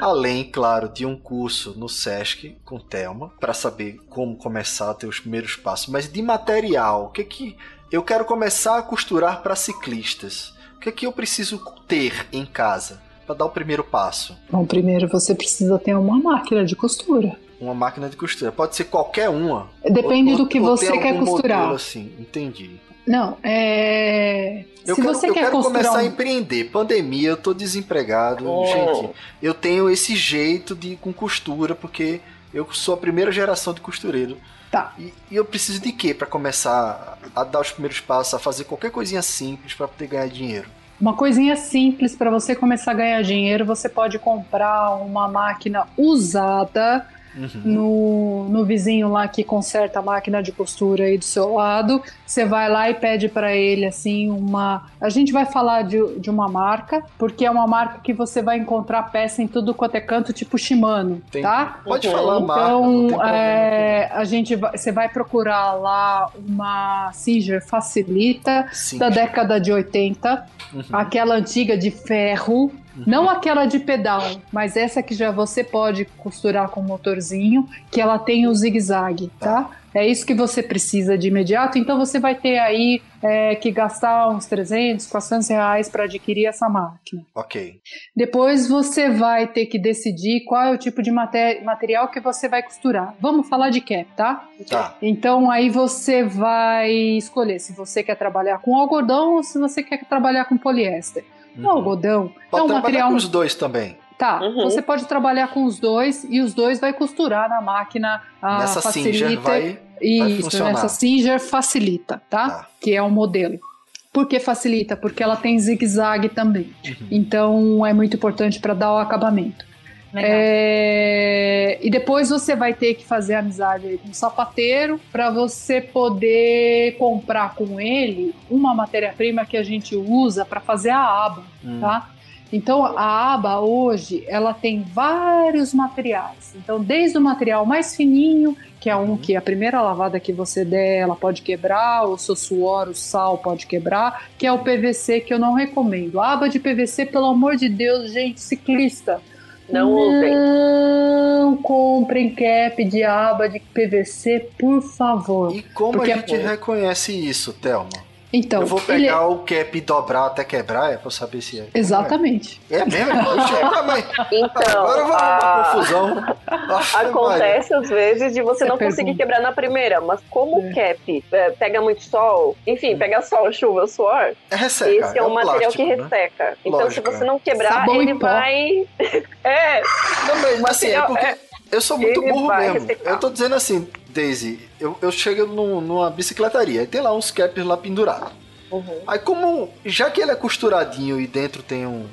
Além, claro, de um curso no SESC com Thelma, para saber como começar a ter os primeiros passos. Mas de material, o que que eu quero começar a costurar para ciclistas? O que que eu preciso ter em casa para dar o primeiro passo? Bom, primeiro você precisa ter uma máquina de costura. Uma máquina de costura. Pode ser qualquer uma. Depende Ou- do que ou você quer costurar. modelo assim, entendi. Não, é. Eu Se quero, você eu quer quero começar a um- empreender. Pandemia, eu tô desempregado. Oh. Gente, eu tenho esse jeito de ir com costura, porque eu sou a primeira geração de costureiro. Tá. E, e eu preciso de quê para começar a dar os primeiros passos, a fazer qualquer coisinha simples para poder ganhar dinheiro? Uma coisinha simples para você começar a ganhar dinheiro, você pode comprar uma máquina usada Uhum. no, no vizinho lá que conserta a máquina de costura aí do seu lado. Você vai lá e pede para ele assim uma. A gente vai falar de, de uma marca, porque é uma marca que você vai encontrar peça em tudo quanto é canto, tipo Shimano, Entendi. tá? Pode Uhum. falar marca, não tem Então, é, a gente vai, você vai procurar lá uma Singer Facilita Sim. da década de 80, Uhum. aquela antiga de ferro, não aquela de pedal, mas essa que já você pode costurar com motorzinho, que ela tem o zigue-zague, tá? É isso que você precisa de imediato, então você vai ter aí é, que gastar uns 300, 400 reais para adquirir essa máquina. Ok. Depois você vai ter que decidir qual é o tipo de maté- material que você vai costurar. Vamos falar de cap, tá? Tá. Então aí você vai escolher se você quer trabalhar com algodão ou se você quer trabalhar com poliéster. O algodão Pode é um trabalhar material. com os dois também. Tá, Uhum. você pode trabalhar com os dois e os dois vai costurar na máquina. A Nessa facilita. Singer vai. Isso, funcionar. nessa Singer facilita, tá? Tá. Que é o modelo. Por que facilita? Porque ela tem zigue-zague também. Uhum. Então é muito importante para dar o acabamento. É, E depois você vai ter que fazer amizade com o sapateiro para você poder comprar com ele uma matéria-prima que a gente usa para fazer a aba, Hum. tá? Então a aba hoje ela tem vários materiais. Então desde o material mais fininho, que é um que a primeira lavada que você der ela pode quebrar, o seu suor, o sal pode quebrar, que é o PVC que eu não recomendo. A aba de PVC, pelo amor de Deus, gente, ciclista, Não usem. não comprem cap de aba de PVC, por favor. E como Porque a é gente bom. reconhece isso, Thelma? Então, eu vou ele- pegar o cap e dobrar até quebrar, é pra eu saber se é. Exatamente. É mesmo? Tá, mas- Então, Agora eu vou a- uma confusão. Maria. Acontece às vezes de você Você não conseguir pergunta. quebrar na primeira, mas como É. o cap é, pega muito sol, enfim, pega sol, chuva, suor, É resseca. esse é um o material plástico, que né? resseca. Então, Lógico, se você é. não quebrar, Sabão ele vai. é, Não, mas, assim, é porque é- eu sou muito ele burro mesmo. ressecar. Eu tô dizendo assim, Daisy, eu, eu chego num- numa bicicletaria e tem lá uns caps lá pendurados. Uhum. Aí como, já que ele é costuradinho e dentro tem um...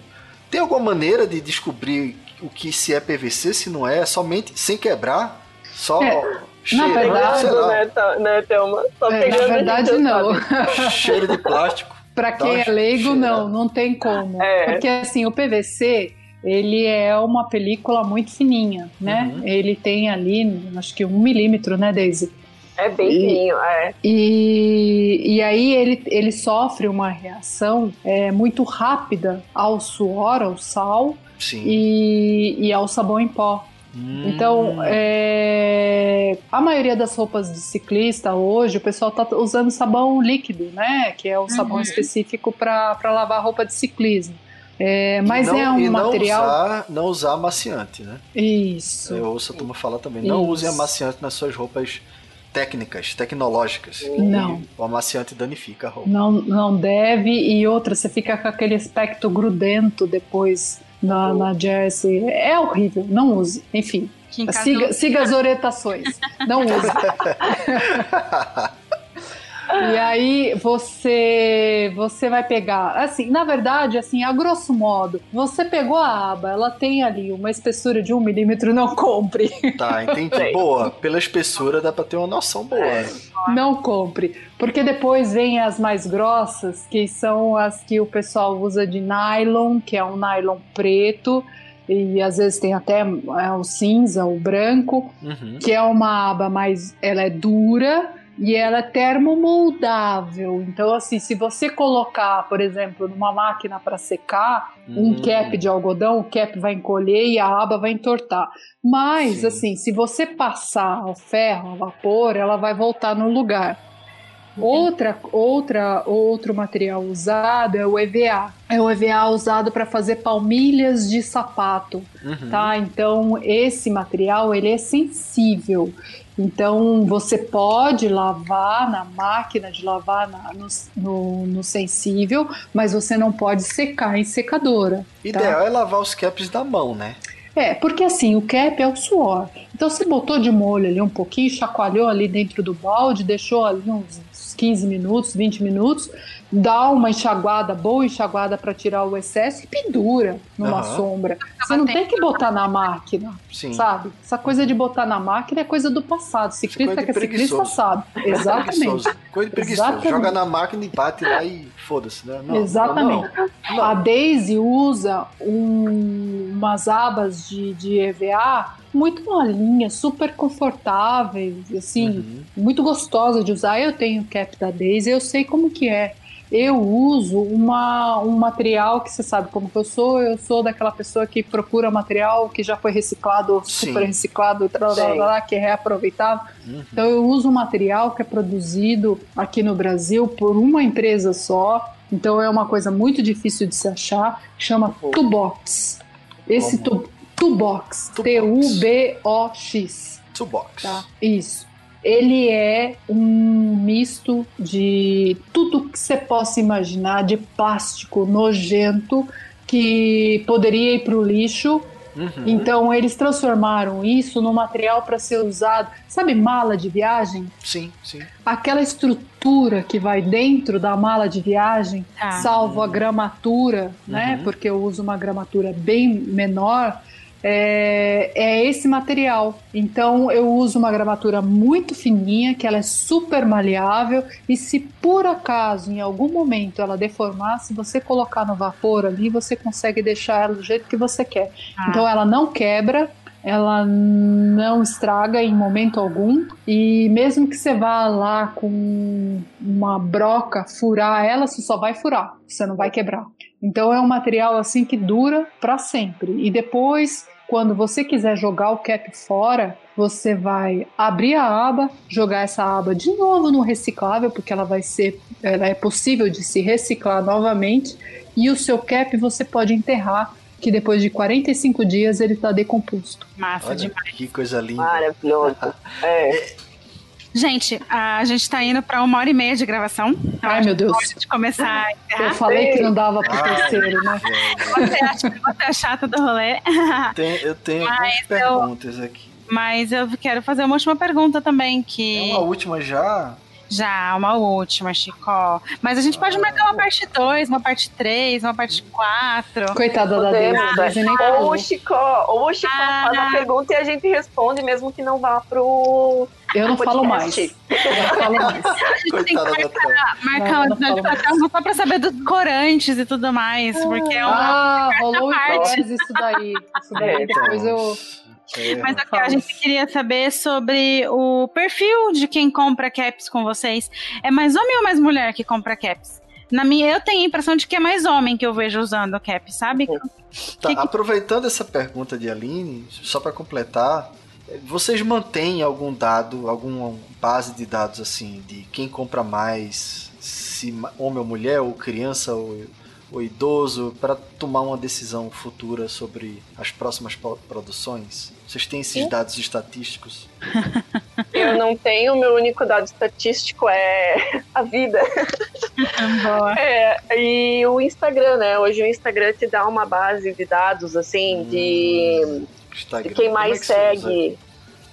Tem alguma maneira de descobrir o que se é PVC, se não é, é somente sem quebrar? Só É, cheiro, verdade- Pegando, lá, né, né, Thelma? Só É, na verdade, não. cheiro de plástico. Para quem é leigo, não, não tem como. É. Porque assim, o PVC, ele é uma película muito fininha, né? Uhum. Ele tem ali, acho que um milímetro, né, Daisy? É bem E- fininho, é. E, e aí ele, ele sofre uma reação é, muito rápida ao suor, ao sal Sim. e, e ao sabão em pó. Hum. Então, é, a maioria das roupas de ciclista hoje, o pessoal tá usando sabão líquido, né? Que é o sabão Uhum. específico para lavar roupa de ciclismo. É, mas e não, é um e não material. Usar, não usar amaciante, né? Isso. Eu ouço a turma falar também. Não Isso. use amaciante nas suas roupas técnicas, tecnológicas. Não. O amaciante danifica a roupa. Não, não deve. E outra, você fica com aquele aspecto grudento depois na, na jersey. É horrível. Não use. Enfim, siga, siga as orientações. Não use. E aí você você vai pegar, assim, na verdade, assim, a grosso modo, você pegou a aba, ela tem ali uma espessura de um milímetro, não compre, Tá, entendi. Boa. Pela espessura dá pra ter uma noção boa. É. não compre, porque depois vem as mais grossas, que são as que o pessoal usa de nylon, que é um nylon preto, e às vezes tem até é, o cinza, o branco, Uhum. que é uma aba mais, ela é dura e ela é termomoldável. Então, assim, se você colocar, por exemplo, numa máquina para secar um Hum. cap de algodão, o cap vai encolher e a aba vai entortar. Mas, Sim. assim, se você passar ao ferro, ao vapor, ela vai voltar no lugar. Outra, outra, outro material usado é o EVA. É o EVA usado para fazer palmilhas de sapato, Uhum. tá? Então esse material ele é sensível. Então você pode lavar na máquina de lavar na- no, no- no sensível, mas você não pode secar em secadora. Ideal é lavar os caps da mão, né? É, porque assim, o cap é o suor. Então você botou de molho ali um pouquinho, chacoalhou ali dentro do balde, deixou ali uns 15 minutos, 20 minutos, dá uma enxaguada, boa enxaguada para tirar o excesso e pendura numa Aham. sombra. Você não tem que botar na máquina, Sim. sabe? Essa coisa de botar na máquina é coisa do passado. Ciclista Coisa de que é ciclista sabe. Exatamente. Coisa de preguiçoso. Exatamente. Joga na máquina e bate lá e foda-se, né? Não, Exatamente. não, não. A Daisy usa um- umas abas de, de EVA muito molinhas, super confortáveis, assim, Uhum. muito gostosa de usar. Eu tenho o cap da Daisy, eu sei como que é. Eu uso uma, um material que você sabe como que eu sou. Eu sou daquela pessoa que procura material que já foi reciclado, Sim. super reciclado, que é reaproveitável. Uhum. Então eu uso um material que é produzido aqui no Brasil por uma empresa só. Então é uma coisa muito difícil de se achar. Chama Tubox. Esse tu, Tubox. Tubox. T-U-B-O-X. Tá? Isso. Ele é um misto de tudo que você possa imaginar de plástico nojento que poderia ir para o lixo. Uhum. Então eles transformaram isso num material para ser usado. Sabe mala de viagem? Sim, sim. Aquela estrutura que vai dentro da mala de viagem, Tá. salvo a gramatura, né? Uhum. Porque eu uso uma gramatura bem menor. É, é esse material. Então eu uso uma gramatura muito fininha, que ela é super maleável, e se por acaso em algum momento ela deformar, se você colocar no vapor ali, você consegue deixar ela do jeito que você quer. Ah. Então ela não quebra, ela não estraga em momento algum e mesmo que você vá lá com uma broca furar ela, você só vai furar, você não vai quebrar. Então é um material assim que dura para sempre. E depois, quando você quiser jogar o cap fora, você vai abrir a aba, jogar essa aba de novo no reciclável, porque ela vai ser, ela é possível de se reciclar novamente. E o seu cap você pode enterrar, que depois de 45 dias ele está decomposto. Massa Olha demais. que coisa linda. Maravilhoso. É. Gente, a gente tá indo pra uma hora e meia de gravação. Então Ai, meu Deus. pode começar a Eu falei que não dava pro Ai, terceiro, né? Você acha que você é chata do rolê? Tem- eu tenho Mas algumas eu- perguntas aqui. Mas eu quero fazer uma última pergunta também, que... É uma última já? Já, uma última, Chico. Mas a gente pode marcar uma parte 2, uma parte 3, uma parte 4. Coitada da Deise, a Deise nem Ou o Chicó, ou o Chicó Ah. faz a pergunta e a gente responde, mesmo que não vá pro. Eu não falo mais. Eu não falo mais. A gente tem que Coitada da Thelma. marcar Não, só pra saber dos corantes e tudo mais. Porque é uma. Ah, rolou parte. isso daí. Isso daí É, depois eu. É, Mas a gente queria saber sobre o perfil de quem compra caps com vocês. É mais homem ou mais mulher que compra caps? Na minha, eu tenho a impressão de que é mais homem que eu vejo usando cap, sabe? Tá, que que- aproveitando essa pergunta de Aline, só para completar, vocês mantêm algum dado, alguma base de dados assim, de quem compra mais, se homem ou mulher, ou criança ou, ou idoso, para tomar uma decisão futura sobre as próximas pro- produções? Vocês têm esses dados estatísticos? Eu não tenho, meu único dado estatístico é a vida. Boa. É, e o Instagram, né? Hoje o Instagram te dá uma base de dados, assim, de, Instagram. de quem é mais que você usa? segue.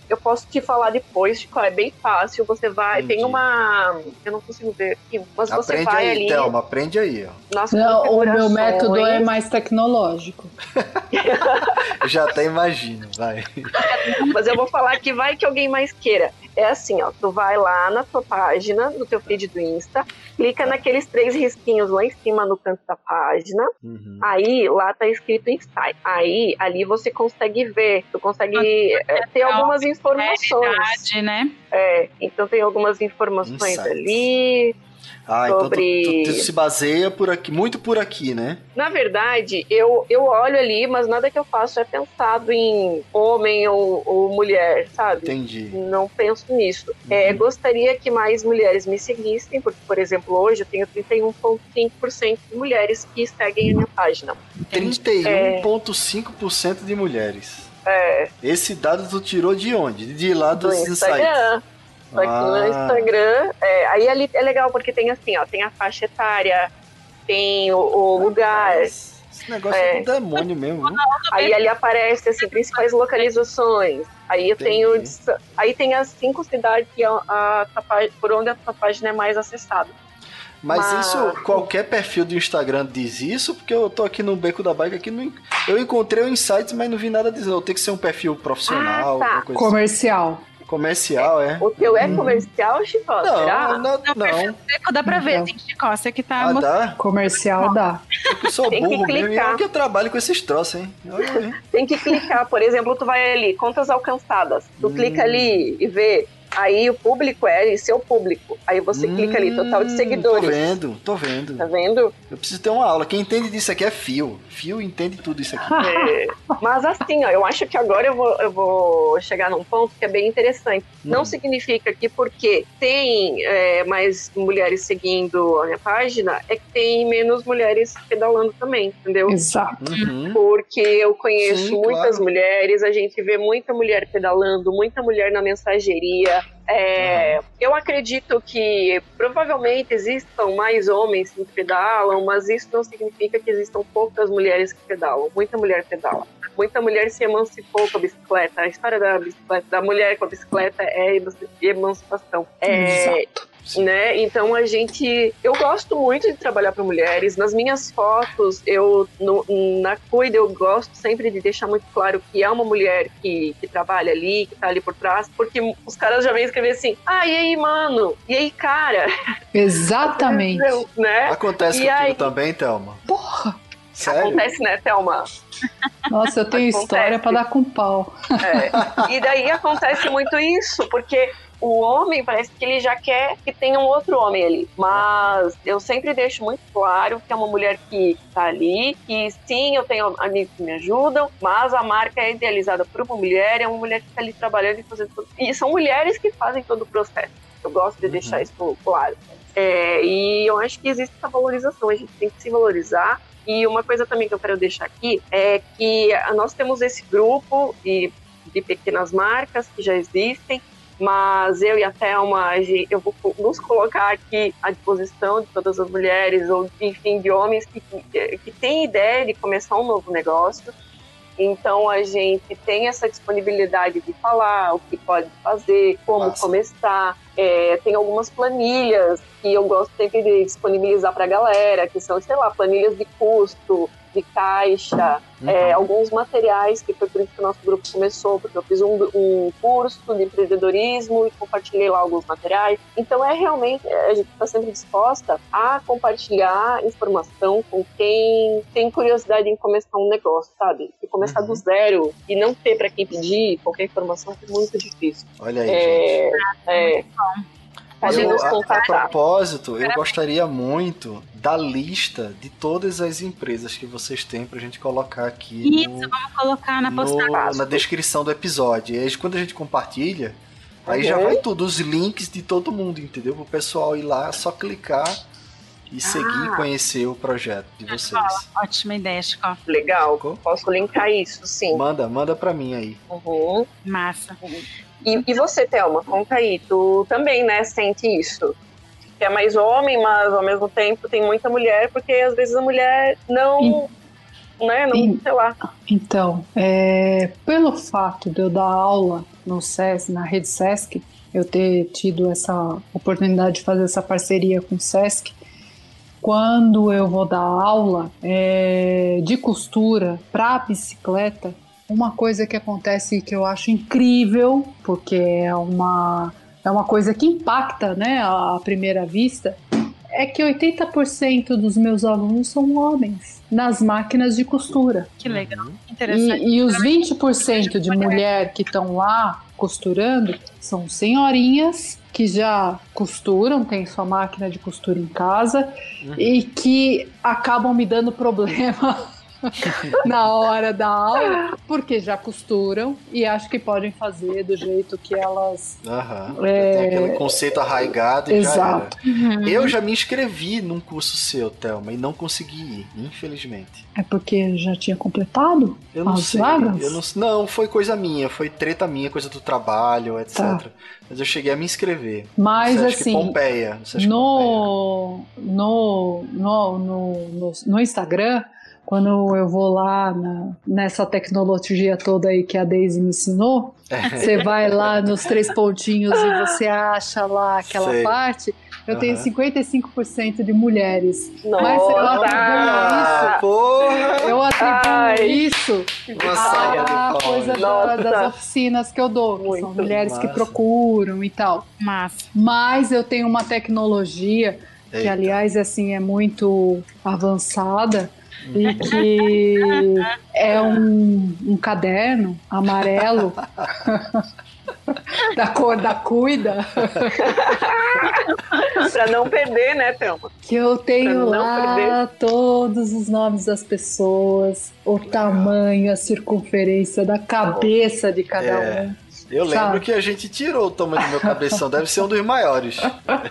Eu posso te falar depois, Chico, é bem fácil. Você vai, Entendi. tem uma. Eu não consigo ver aqui, mas você Aprende vai aí, ali. Thelma, aprende aí. Ó. Nas Não, o meu método é mais tecnológico. Eu já até imagino, vai. Mas eu vou falar que vai que alguém mais queira. É assim, ó, tu vai lá na tua página, no teu feed do Insta, clica naqueles três risquinhos lá em cima no canto da página, Uhum. aí lá tá escrito Insight. Aí, ali você consegue ver, tu consegue é, ter algumas informações. Verdade, né? É, então tem algumas informações Insights. ali. Ah, sobre... então tu, tu, tu, se baseia por aqui, muito por aqui, né? Na verdade, eu, eu olho ali, mas nada que eu faço é pensado em homem ou, ou mulher, sabe? Entendi. Não penso nisso. Uhum. É, gostaria que mais mulheres me seguissem, porque, por exemplo, hoje eu tenho 31,5% de mulheres que seguem a minha página. 31,5% é... de mulheres. É. Esse dado tu tirou de onde? De lá dos do Instagram. Só que ah. no Instagram, é, aí ali é legal porque tem assim, ó, tem a faixa etária, tem o, o lugar. Esse negócio é, é do demônio mesmo. Aí ali aparece assim, principais localizações. Aí eu tenho. Aí tem as cinco cidades que a, a, a, por onde a tua página é mais acessada. Mas, Mas, isso, qualquer perfil do Instagram diz isso? Porque eu tô aqui no Beco da Bike, aqui no, eu encontrei o Insights, mas não vi nada dizendo. Tem que ser um perfil profissional, ah, tá. Comercial. Assim. Comercial, é. O teu é hum. comercial, Chicó? Não, será? não, não. não. Dá pra ver, então. Chicó, você que tá... Ah, dá? Comercial dá. Eu sou Tem burro que mesmo, eu que eu trabalho com esses troços, hein? Tem que clicar, por exemplo, tu vai ali, contas alcançadas. Tu hum. clica ali e vê Aí o público é seu público. Aí você hum, clica ali, total de seguidores. Tô vendo, tô vendo. Tá vendo? Eu preciso ter uma aula. Quem entende disso aqui é Fio. Fio entende tudo isso aqui. É, mas assim, ó, eu acho que agora eu vou, eu vou chegar num ponto que é bem interessante. Hum. Não significa que porque tem é, mais mulheres seguindo a minha página, é que tem menos mulheres pedalando também, entendeu? Exato. Uhum. Porque eu conheço Sim, muitas claro. mulheres, a gente vê muita mulher pedalando, muita mulher na mensageria, é, uhum. Eu acredito que provavelmente existam mais homens que pedalam, mas isso não significa que existam poucas mulheres que pedalam. Muita mulher pedala. Muita mulher se emancipou com a bicicleta. A história da bicicleta, da mulher com a bicicleta é emancipação. É, Exato né? Então a gente, eu gosto muito de trabalhar para mulheres. Nas minhas fotos, eu no, na cuida eu gosto sempre de deixar muito claro que é uma mulher que, que trabalha ali, que tá ali por trás, porque os caras já vêm escrever assim: "Ah, e aí, mano? E aí, cara?" Exatamente. né? Acontece e contigo aí... também, Thelma. Porra. Sério? Acontece, né, Thelma? Nossa, eu tenho acontece. história para dar com pau. É. E daí acontece muito isso, porque o homem parece que ele já quer que tenha um outro homem ali. Mas eu sempre deixo muito claro que é uma mulher que tá ali, que sim, eu tenho amigos que me ajudam, mas a marca é idealizada por uma mulher, é uma mulher que tá ali trabalhando e fazendo tudo. E são mulheres que fazem todo o processo. Eu gosto de deixar uhum. isso claro. É, e eu acho que existe essa valorização, a gente tem que se valorizar. E uma coisa também que eu quero deixar aqui é que nós temos esse grupo de, de pequenas marcas que já existem, mas eu e a Thelma, eu vou nos colocar aqui à disposição de todas as mulheres, ou enfim, de homens que, que têm ideia de começar um novo negócio. Então a gente tem essa disponibilidade de falar o que pode fazer, como Nossa. começar. É, tem algumas planilhas que eu gosto sempre de disponibilizar para a galera, que são, sei lá, planilhas de custo, de caixa, uhum. é, alguns materiais, que foi por isso que o nosso grupo começou, porque eu fiz um, um curso de empreendedorismo e compartilhei lá alguns materiais. Então é realmente, a gente está sempre disposta a compartilhar informação com quem tem curiosidade em começar um negócio, sabe? E começar uhum. do zero e não ter para quem pedir qualquer informação é muito difícil. Olha aí, é, gente. É, eu, a, a, propósito, eu gostaria muito da lista de todas as empresas que vocês têm pra gente colocar aqui. Isso, no, vamos colocar na postagem. Na descrição do episódio. E aí, quando a gente compartilha, aí já vai tudo, os links de todo mundo, entendeu? Pro pessoal ir lá, só clicar e ah. seguir e conhecer o projeto de vocês. Ótima ideia, Chico. Legal. Posso linkar isso, sim. Manda, manda pra mim aí. Uhum. Massa. Uhum. E, e você, Thelma, conta aí, tu também, né, sente isso? Que é mais homem, mas ao mesmo tempo tem muita mulher, porque às vezes a mulher não. E, né, não, e, sei lá. Então, é, pelo fato de eu dar aula no SESC, na rede SESC, eu ter tido essa oportunidade de fazer essa parceria com o SESC, quando eu vou dar aula é, de costura para bicicleta, uma coisa que acontece que eu acho incrível, porque é uma, é uma coisa que impacta né, à primeira vista, é que 80% dos meus alunos são homens nas máquinas de costura. Que legal, interessante. E, e os 20% de mulher que estão lá costurando são senhorinhas que já costuram, tem sua máquina de costura em casa uhum. e que acabam me dando problema na hora da aula, porque já costuram e acho que podem fazer do jeito que elas. Uhum. É... Tem aquele conceito arraigado e Exato. já era. Uhum. Eu já me inscrevi num curso seu, Thelma, e não consegui ir, infelizmente. É porque já tinha completado? Eu não sei. Vagas? Eu não, não, foi coisa minha, foi treta minha, coisa do trabalho, etc. Tá. Mas eu cheguei a me inscrever. Mas assim. Pompeia. No, Pompeia. No, no, no, no, no Instagram quando eu vou lá na, nessa tecnologia toda aí que a Daisy me ensinou, é. você vai lá nos três pontinhos e você acha lá aquela Sei. parte. Eu uhum. tenho 55% de mulheres. Nossa. Mas eu atribuo isso. Porra. Eu atribuo Ai. isso à coisa da, das oficinas que eu dou. Que são mulheres massa. que procuram e tal. Mas, Mas eu tenho uma tecnologia Eita. que, aliás, assim, é muito avançada e que é um, um caderno amarelo da cor da cuida. pra não perder, né, Thelma? Que eu tenho lá perder. todos os nomes das pessoas, o tamanho, a circunferência da cabeça de cada é. um. Eu lembro Sabe? que a gente tirou o tamanho do meu cabeção, deve ser um dos maiores.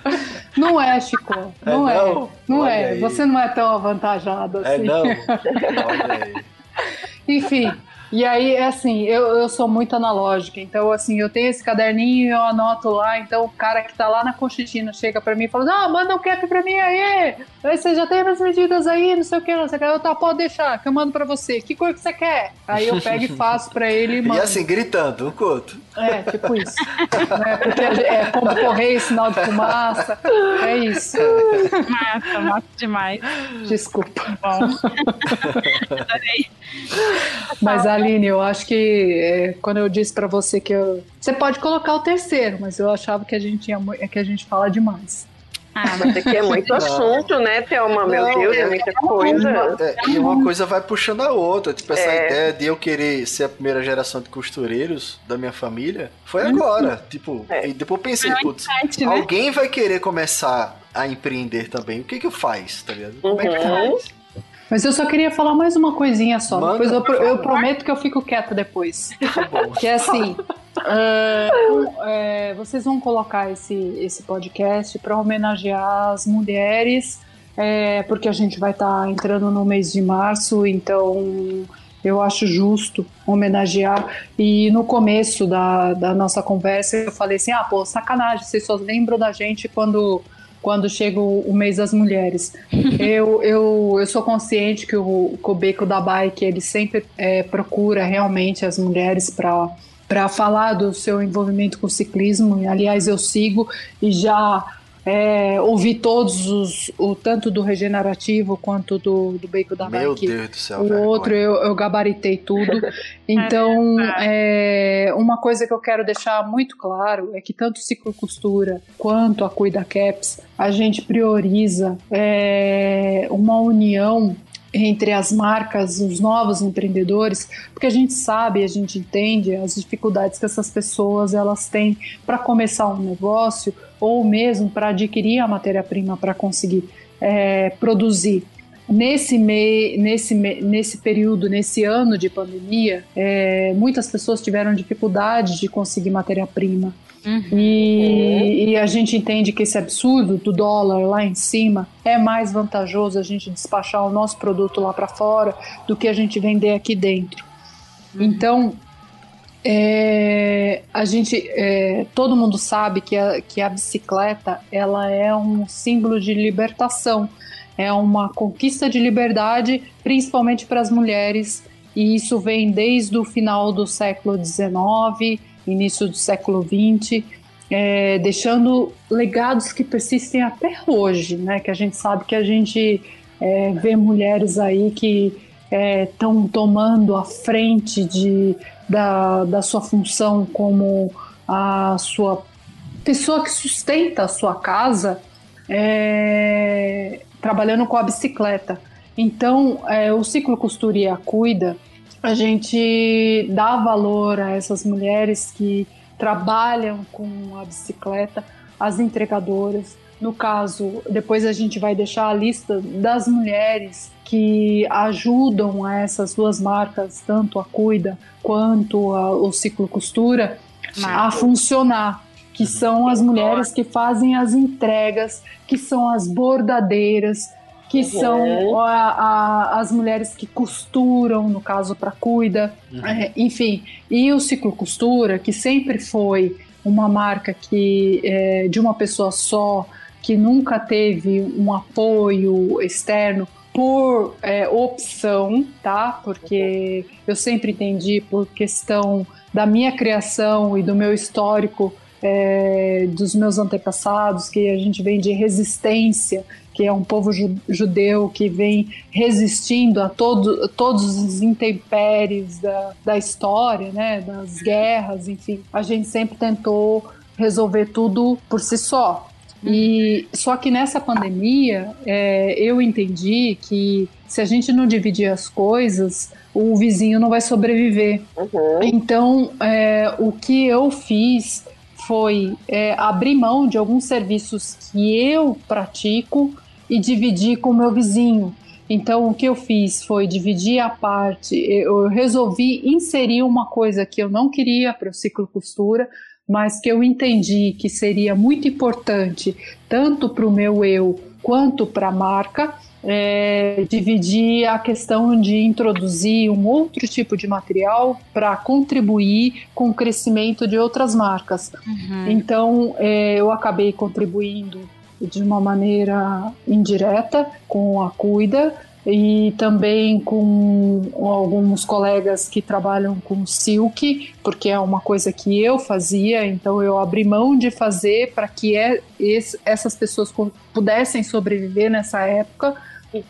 Não é, Chico. É não é. Não, não é. Aí. Você não é tão avantajado é, assim. É não. Olha aí. Enfim, e aí, é assim, eu, eu sou muito analógica, então, assim, eu tenho esse caderninho, eu anoto lá, então o cara que tá lá na Conchitina chega pra mim e fala, não, manda um cap pra mim aí, aí você já tem as medidas aí, não sei o que, não sei o que, eu tá, pode deixar, que eu mando pra você, que cor que você quer? Aí eu pego e faço pra ele e mando. E assim, gritando, um coto. É, tipo isso. é, porque é como correio, sinal de fumaça, é isso. Massa, massa demais. Desculpa. Bom. Adorei. Mas Aline, eu acho que é, quando eu disse para você que eu, você pode colocar o terceiro, mas eu achava que a gente tinha que a gente fala demais. Ah, mas aqui é muito assunto, né, Thelma? Meu Deus, é, é muita coisa. É, e uma coisa vai puxando a outra. Tipo, essa é. ideia de eu querer ser a primeira geração de costureiros da minha família foi uhum. agora. Tipo, é. e depois eu pensei, putz, né? alguém vai querer começar a empreender também. O que que faz, tá ligado? Como é que uhum. faz? Mas eu só queria falar mais uma coisinha só. Manda, depois eu, eu, prometo que eu fico quieta depois. Tá bom. Que é assim. Uh, é, vocês vão colocar esse, esse podcast para homenagear as mulheres, é, porque a gente vai estar tá entrando no mês de março, então eu acho justo homenagear. E no começo da, da nossa conversa eu falei assim: ah, pô, sacanagem, vocês só lembram da gente quando quando chega o, o mês das mulheres. eu, eu, eu sou consciente que o Cobeco da Bike ele sempre é, procura realmente as mulheres para para falar do seu envolvimento com o ciclismo. Aliás, eu sigo e já é, ouvi todos os, o tanto do regenerativo quanto do, do bacon da Meu Nike. Deus do céu. O outro eu, eu gabaritei tudo. Então, é, uma coisa que eu quero deixar muito claro é que tanto Ciclo Costura quanto a Cuida Caps, a gente prioriza é, uma união entre as marcas, os novos empreendedores, porque a gente sabe, a gente entende as dificuldades que essas pessoas elas têm para começar um negócio ou mesmo para adquirir a matéria-prima para conseguir é, produzir. Nesse, mei, nesse, nesse período, nesse ano de pandemia, é, muitas pessoas tiveram dificuldade de conseguir matéria-prima. Uhum. E, e, a gente entende que esse absurdo do dólar lá em cima é mais vantajoso a gente despachar o nosso produto lá para fora do que a gente vender aqui dentro. Uhum. Então, é, a gente, é, todo mundo sabe que a, que a bicicleta ela é um símbolo de libertação, é uma conquista de liberdade, principalmente para as mulheres, e isso vem desde o final do século XIX, início do século XX, é, deixando legados que persistem até hoje, né? Que a gente sabe que a gente é, vê mulheres aí que estão é, tomando a frente de da, da sua função como a sua pessoa que sustenta a sua casa é, trabalhando com a bicicleta. Então, é, o ciclo costura e a cuida, a gente dá valor a essas mulheres que trabalham com a bicicleta, as entregadoras. No caso, depois a gente vai deixar a lista das mulheres que ajudam a essas duas marcas, tanto a Cuida quanto a, o Ciclo Costura, a funcionar. Que são as mulheres que fazem as entregas, que são as bordadeiras, que uhum. são a, a, as mulheres que costuram, no caso para cuida, uhum. é, enfim. E o Ciclo Costura, que sempre foi uma marca que é, de uma pessoa só, que nunca teve um apoio externo por é, opção, tá? Porque eu sempre entendi por questão da minha criação e do meu histórico é, dos meus antepassados, que a gente vem de resistência que é um povo judeu que vem resistindo a todo, todos os intempéries da, da história, né, das guerras, enfim. A gente sempre tentou resolver tudo por si só. E só que nessa pandemia é, eu entendi que se a gente não dividir as coisas, o vizinho não vai sobreviver. Uhum. Então, é, o que eu fiz foi é, abrir mão de alguns serviços que eu pratico e dividir com o meu vizinho. Então, o que eu fiz foi dividir a parte, eu resolvi inserir uma coisa que eu não queria para o ciclo costura, mas que eu entendi que seria muito importante, tanto para o meu eu quanto para a marca, é, dividir a questão de introduzir um outro tipo de material para contribuir com o crescimento de outras marcas. Uhum. Então, é, eu acabei contribuindo de uma maneira indireta com a Cuida e também com alguns colegas que trabalham com silk, porque é uma coisa que eu fazia, então eu abri mão de fazer para que é, essas pessoas pudessem sobreviver nessa época.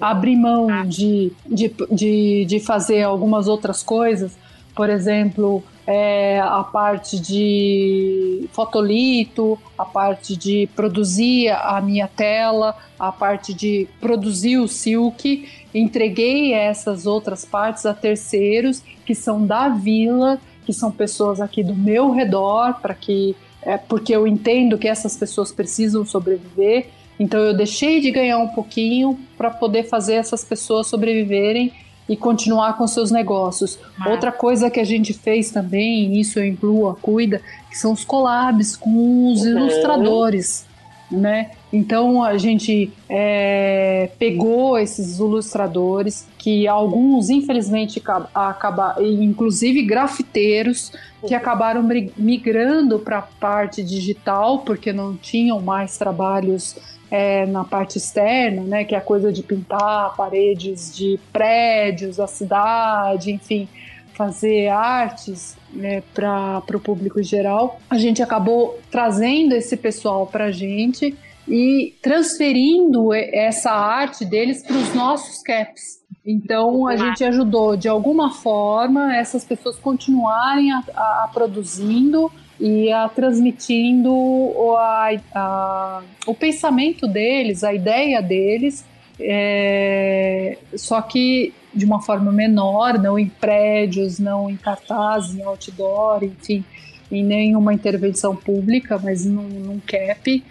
Abri mão de, de, de, de fazer algumas outras coisas, por exemplo, é, a parte de fotolito, a parte de produzir a minha tela, a parte de produzir o silk. Entreguei essas outras partes a terceiros que são da vila, que são pessoas aqui do meu redor, para que é, porque eu entendo que essas pessoas precisam sobreviver. Então eu deixei de ganhar um pouquinho para poder fazer essas pessoas sobreviverem e continuar com seus negócios. Mas... Outra coisa que a gente fez também, e isso eu incluo a Cuida, que são os collabs com os uhum. ilustradores, né? Então a gente é, pegou esses ilustradores que alguns infelizmente acabaram, inclusive grafiteiros que uhum. acabaram migrando para a parte digital porque não tinham mais trabalhos é, na parte externa, né, que é a coisa de pintar paredes de prédios, da cidade, enfim, fazer artes né, para o público geral, a gente acabou trazendo esse pessoal para a gente e transferindo essa arte deles para os nossos caps. Então a gente ajudou de alguma forma essas pessoas continuarem a, a produzindo e a transmitindo o, a, a, o pensamento deles, a ideia deles, é, só que de uma forma menor, não em prédios, não em cartaz, em outdoor, enfim, em nenhuma intervenção pública, mas num, num cap.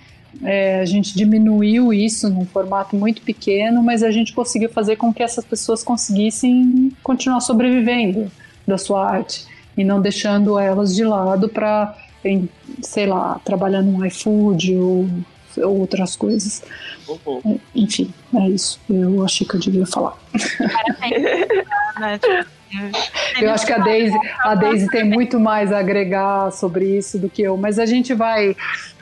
É, a gente diminuiu isso num formato muito pequeno, mas a gente conseguiu fazer com que essas pessoas conseguissem continuar sobrevivendo da sua arte e não deixando elas de lado para, sei lá, trabalhar no iFood ou, ou outras coisas. Uhum. É, enfim, é isso. Eu achei que eu devia falar. Eu acho que a Daisy, a Daisy tem muito mais a agregar sobre isso do que eu, mas a gente vai,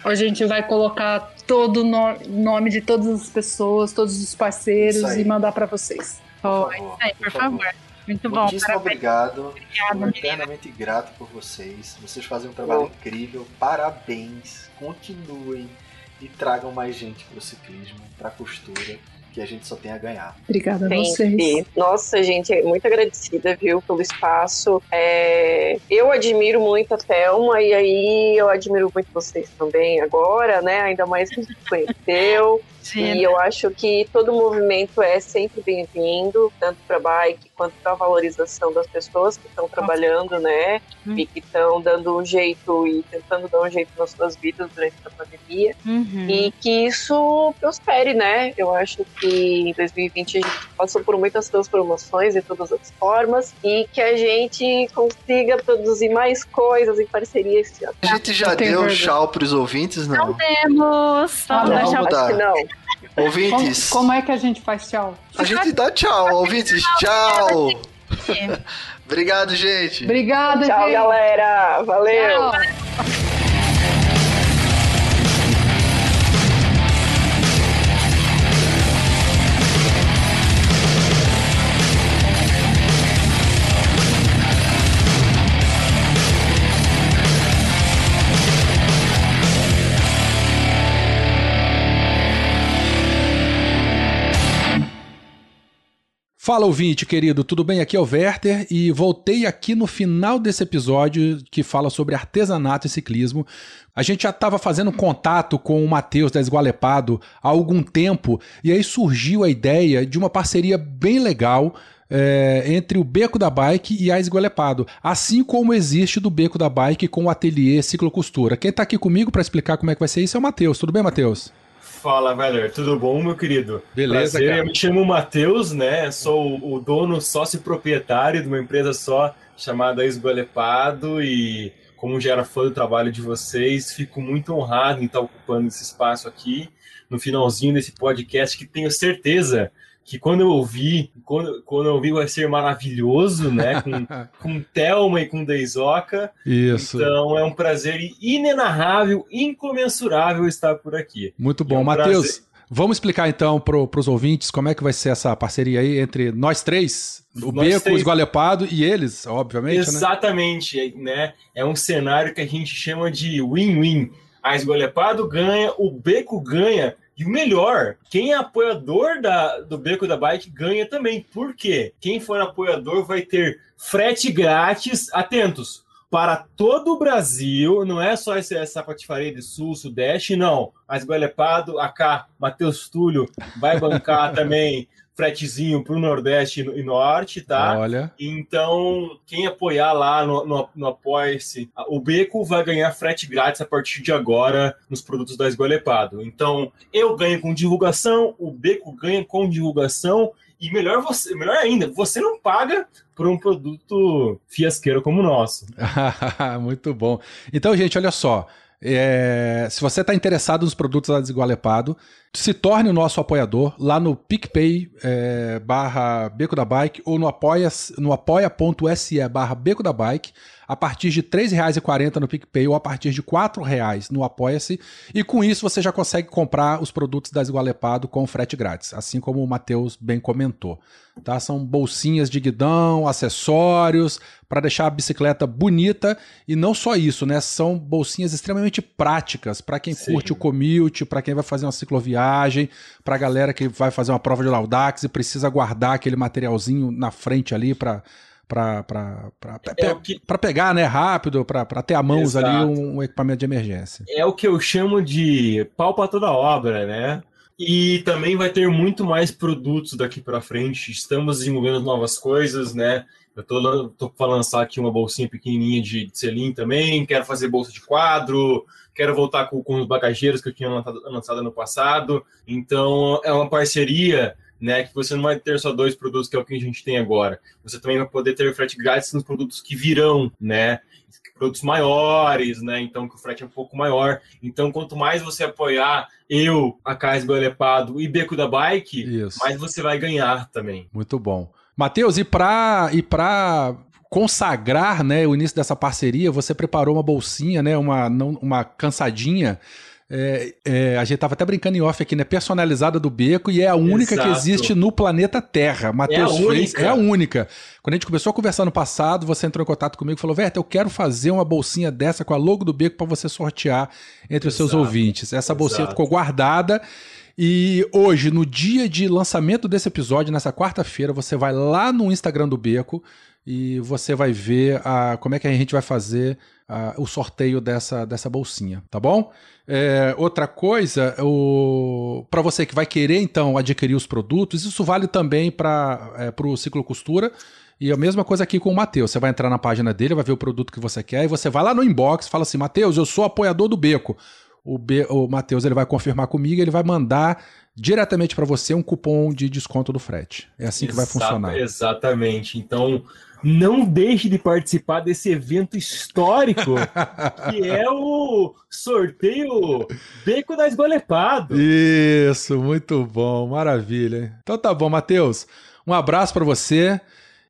a gente vai colocar todo o no, nome de todas as pessoas, todos os parceiros e mandar para vocês. Oh, por favor. Por favor. Muito bom. Muitíssimo obrigado. Obrigado, eternamente grato por vocês. Vocês fazem um trabalho incrível. Parabéns. Continuem e tragam mais gente para o ciclismo, para a costura que a gente só tem a ganhar. Obrigada a vocês. Nossa, gente, muito agradecida, viu, pelo espaço. É... Eu admiro muito a Thelma e aí eu admiro muito vocês também agora, né? Ainda mais que a gente conheceu. E eu acho que todo movimento é sempre bem-vindo, tanto para bike quanto para a valorização das pessoas que estão trabalhando, né? Uhum. E que estão dando um jeito e tentando dar um jeito nas suas vidas durante a pandemia. Uhum. E que isso prospere, né? Eu acho que em 2020 a gente passou por muitas transformações de todas as formas e que a gente consiga produzir mais coisas em parceria esse ano. A gente já deu tchau para os ouvintes, não? Não temos. Vamos dar tchau. Acho que não. Ouvintes. Como, como, é que a gente faz tchau? A gente dá tchau, ouvintes. Tchau. Obrigado, gente. Obrigada, tchau, gente. galera. Valeu. Tchau. Fala ouvinte querido, tudo bem? Aqui é o Werther e voltei aqui no final desse episódio que fala sobre artesanato e ciclismo. A gente já estava fazendo contato com o Matheus da Esgualepado há algum tempo e aí surgiu a ideia de uma parceria bem legal é, entre o Beco da Bike e a Esgualepado, assim como existe do Beco da Bike com o Ateliê Ciclocostura. Quem está aqui comigo para explicar como é que vai ser isso é o Matheus. Tudo bem, Matheus? Fala, Valer, tudo bom, meu querido? Beleza, Prazer. cara. Eu me chamo Matheus, né? Sou o dono, sócio proprietário de uma empresa só chamada Esgolepado e como já era fã do trabalho de vocês, fico muito honrado em estar ocupando esse espaço aqui no finalzinho desse podcast que tenho certeza que quando eu ouvi, quando, quando eu ouvi vai ser maravilhoso, né? Com, com Thelma e com Deizoca. Isso. Então é um prazer inenarrável, incomensurável estar por aqui. Muito bom. É um Matheus, vamos explicar então para os ouvintes como é que vai ser essa parceria aí entre nós três, o nós Beco, três... o Esgualepado e eles, obviamente. Né? Exatamente, né? né? É um cenário que a gente chama de win-win. A Esgualepado ganha, o Beco ganha e o melhor, quem é apoiador da, do Beco da Bike ganha também. Por quê? Quem for apoiador vai ter frete grátis. Atentos! Para todo o Brasil, não é só essa, essa patifaria de sul, sudeste, não. Mas Gualepado, AK, Matheus Túlio vai bancar também fretezinho para o Nordeste e Norte, tá? Olha. Então, quem apoiar lá no, no, no Apoia-se, o Beco vai ganhar frete grátis a partir de agora nos produtos da Esgolepado. Então, eu ganho com divulgação, o Beco ganha com divulgação e melhor, você, melhor ainda, você não paga por um produto fiasqueiro como o nosso. Muito bom. Então, gente, olha só. É, se você está interessado nos produtos da Desigualepado, se torne o nosso apoiador lá no PicPay é, barra Beco da Bike ou no apoia.se no apoia barra Beco da Bike a partir de R$ 3,40 no PicPay ou a partir de R$ 4,00 no Apoia-se. E com isso você já consegue comprar os produtos da Esgualepado com frete grátis, assim como o Matheus bem comentou. Tá? São bolsinhas de guidão, acessórios, para deixar a bicicleta bonita. E não só isso, né? São bolsinhas extremamente práticas para quem Sim. curte o commute, para quem vai fazer uma cicloviagem, para a galera que vai fazer uma prova de Laudax e precisa guardar aquele materialzinho na frente ali para para é que... pegar né, rápido, para ter a mãos Exato. ali um, um, equipamento de emergência. É o que eu chamo de pau para toda obra, né? E também vai ter muito mais produtos daqui para frente. Estamos desenvolvendo novas coisas, né? Eu tô, tô para lançar aqui uma bolsinha pequenininha de, de selim também. Quero fazer bolsa de quadro. Quero voltar com, com os bagageiros que eu tinha lançado, lançado ano passado. Então, é uma parceria né? Que você não vai ter só dois produtos, que é o que a gente tem agora. Você também vai poder ter frete grátis nos produtos que virão, né? Produtos maiores, né? Então, que o frete é um pouco maior. Então, quanto mais você apoiar eu, a Cais Belepado e Beco da Bike, Isso. mais você vai ganhar também. Muito bom. Matheus, e para e pra consagrar né, o início dessa parceria, você preparou uma bolsinha, né, uma, uma cansadinha é, é, a gente tava até brincando em off aqui, né? Personalizada do beco e é a única Exato. que existe no planeta Terra. Matheus é fez, é a única. Quando a gente começou a conversar no passado, você entrou em contato comigo e falou: Verta, eu quero fazer uma bolsinha dessa com a logo do beco para você sortear entre Exato. os seus ouvintes. Essa Exato. bolsinha ficou guardada. E hoje, no dia de lançamento desse episódio, nessa quarta-feira, você vai lá no Instagram do Beco e você vai ver a, como é que a gente vai fazer a, o sorteio dessa, dessa bolsinha, tá bom? É, outra coisa, para você que vai querer então adquirir os produtos, isso vale também para é, o Ciclo Costura. E a mesma coisa aqui com o Matheus. Você vai entrar na página dele, vai ver o produto que você quer, e você vai lá no inbox fala assim: Matheus, eu sou apoiador do Beco. O, Be o Matheus ele vai confirmar comigo, ele vai mandar diretamente para você um cupom de desconto do frete. É assim que vai funcionar. Exatamente. Então, não deixe de participar desse evento histórico, que é o sorteio Beco da Esgolepado. Isso, muito bom, maravilha. Então tá bom, Matheus. Um abraço para você.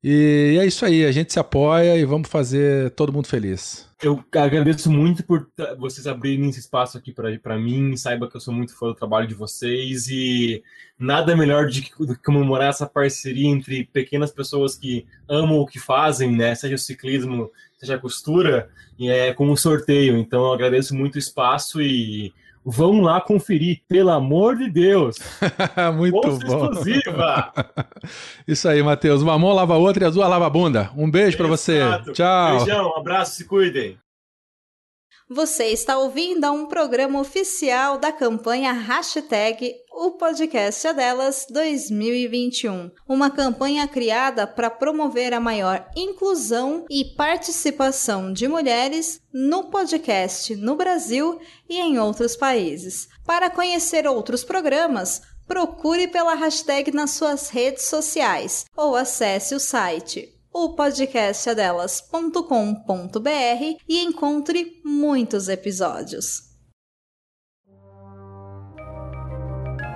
E é isso aí, a gente se apoia e vamos fazer todo mundo feliz. Eu agradeço muito por vocês abrirem esse espaço aqui para mim. Saiba que eu sou muito fã do trabalho de vocês e nada melhor do que comemorar essa parceria entre pequenas pessoas que amam o que fazem, né? Seja o ciclismo, seja a costura, e é com um sorteio. Então eu agradeço muito o espaço e Vão lá conferir, pelo amor de Deus. Muito Bolsa bom. exclusiva. Isso aí, Matheus. Uma mão lava a outra e a azul lava a bunda. Um beijo para você. Tchau. Beijão, um abraço, se cuidem. Você está ouvindo a um programa oficial da campanha hashtag O Podcast é Delas 2021, uma campanha criada para promover a maior inclusão e participação de mulheres no podcast no Brasil e em outros países. Para conhecer outros programas, procure pela hashtag nas suas redes sociais ou acesse o site o e encontre muitos episódios.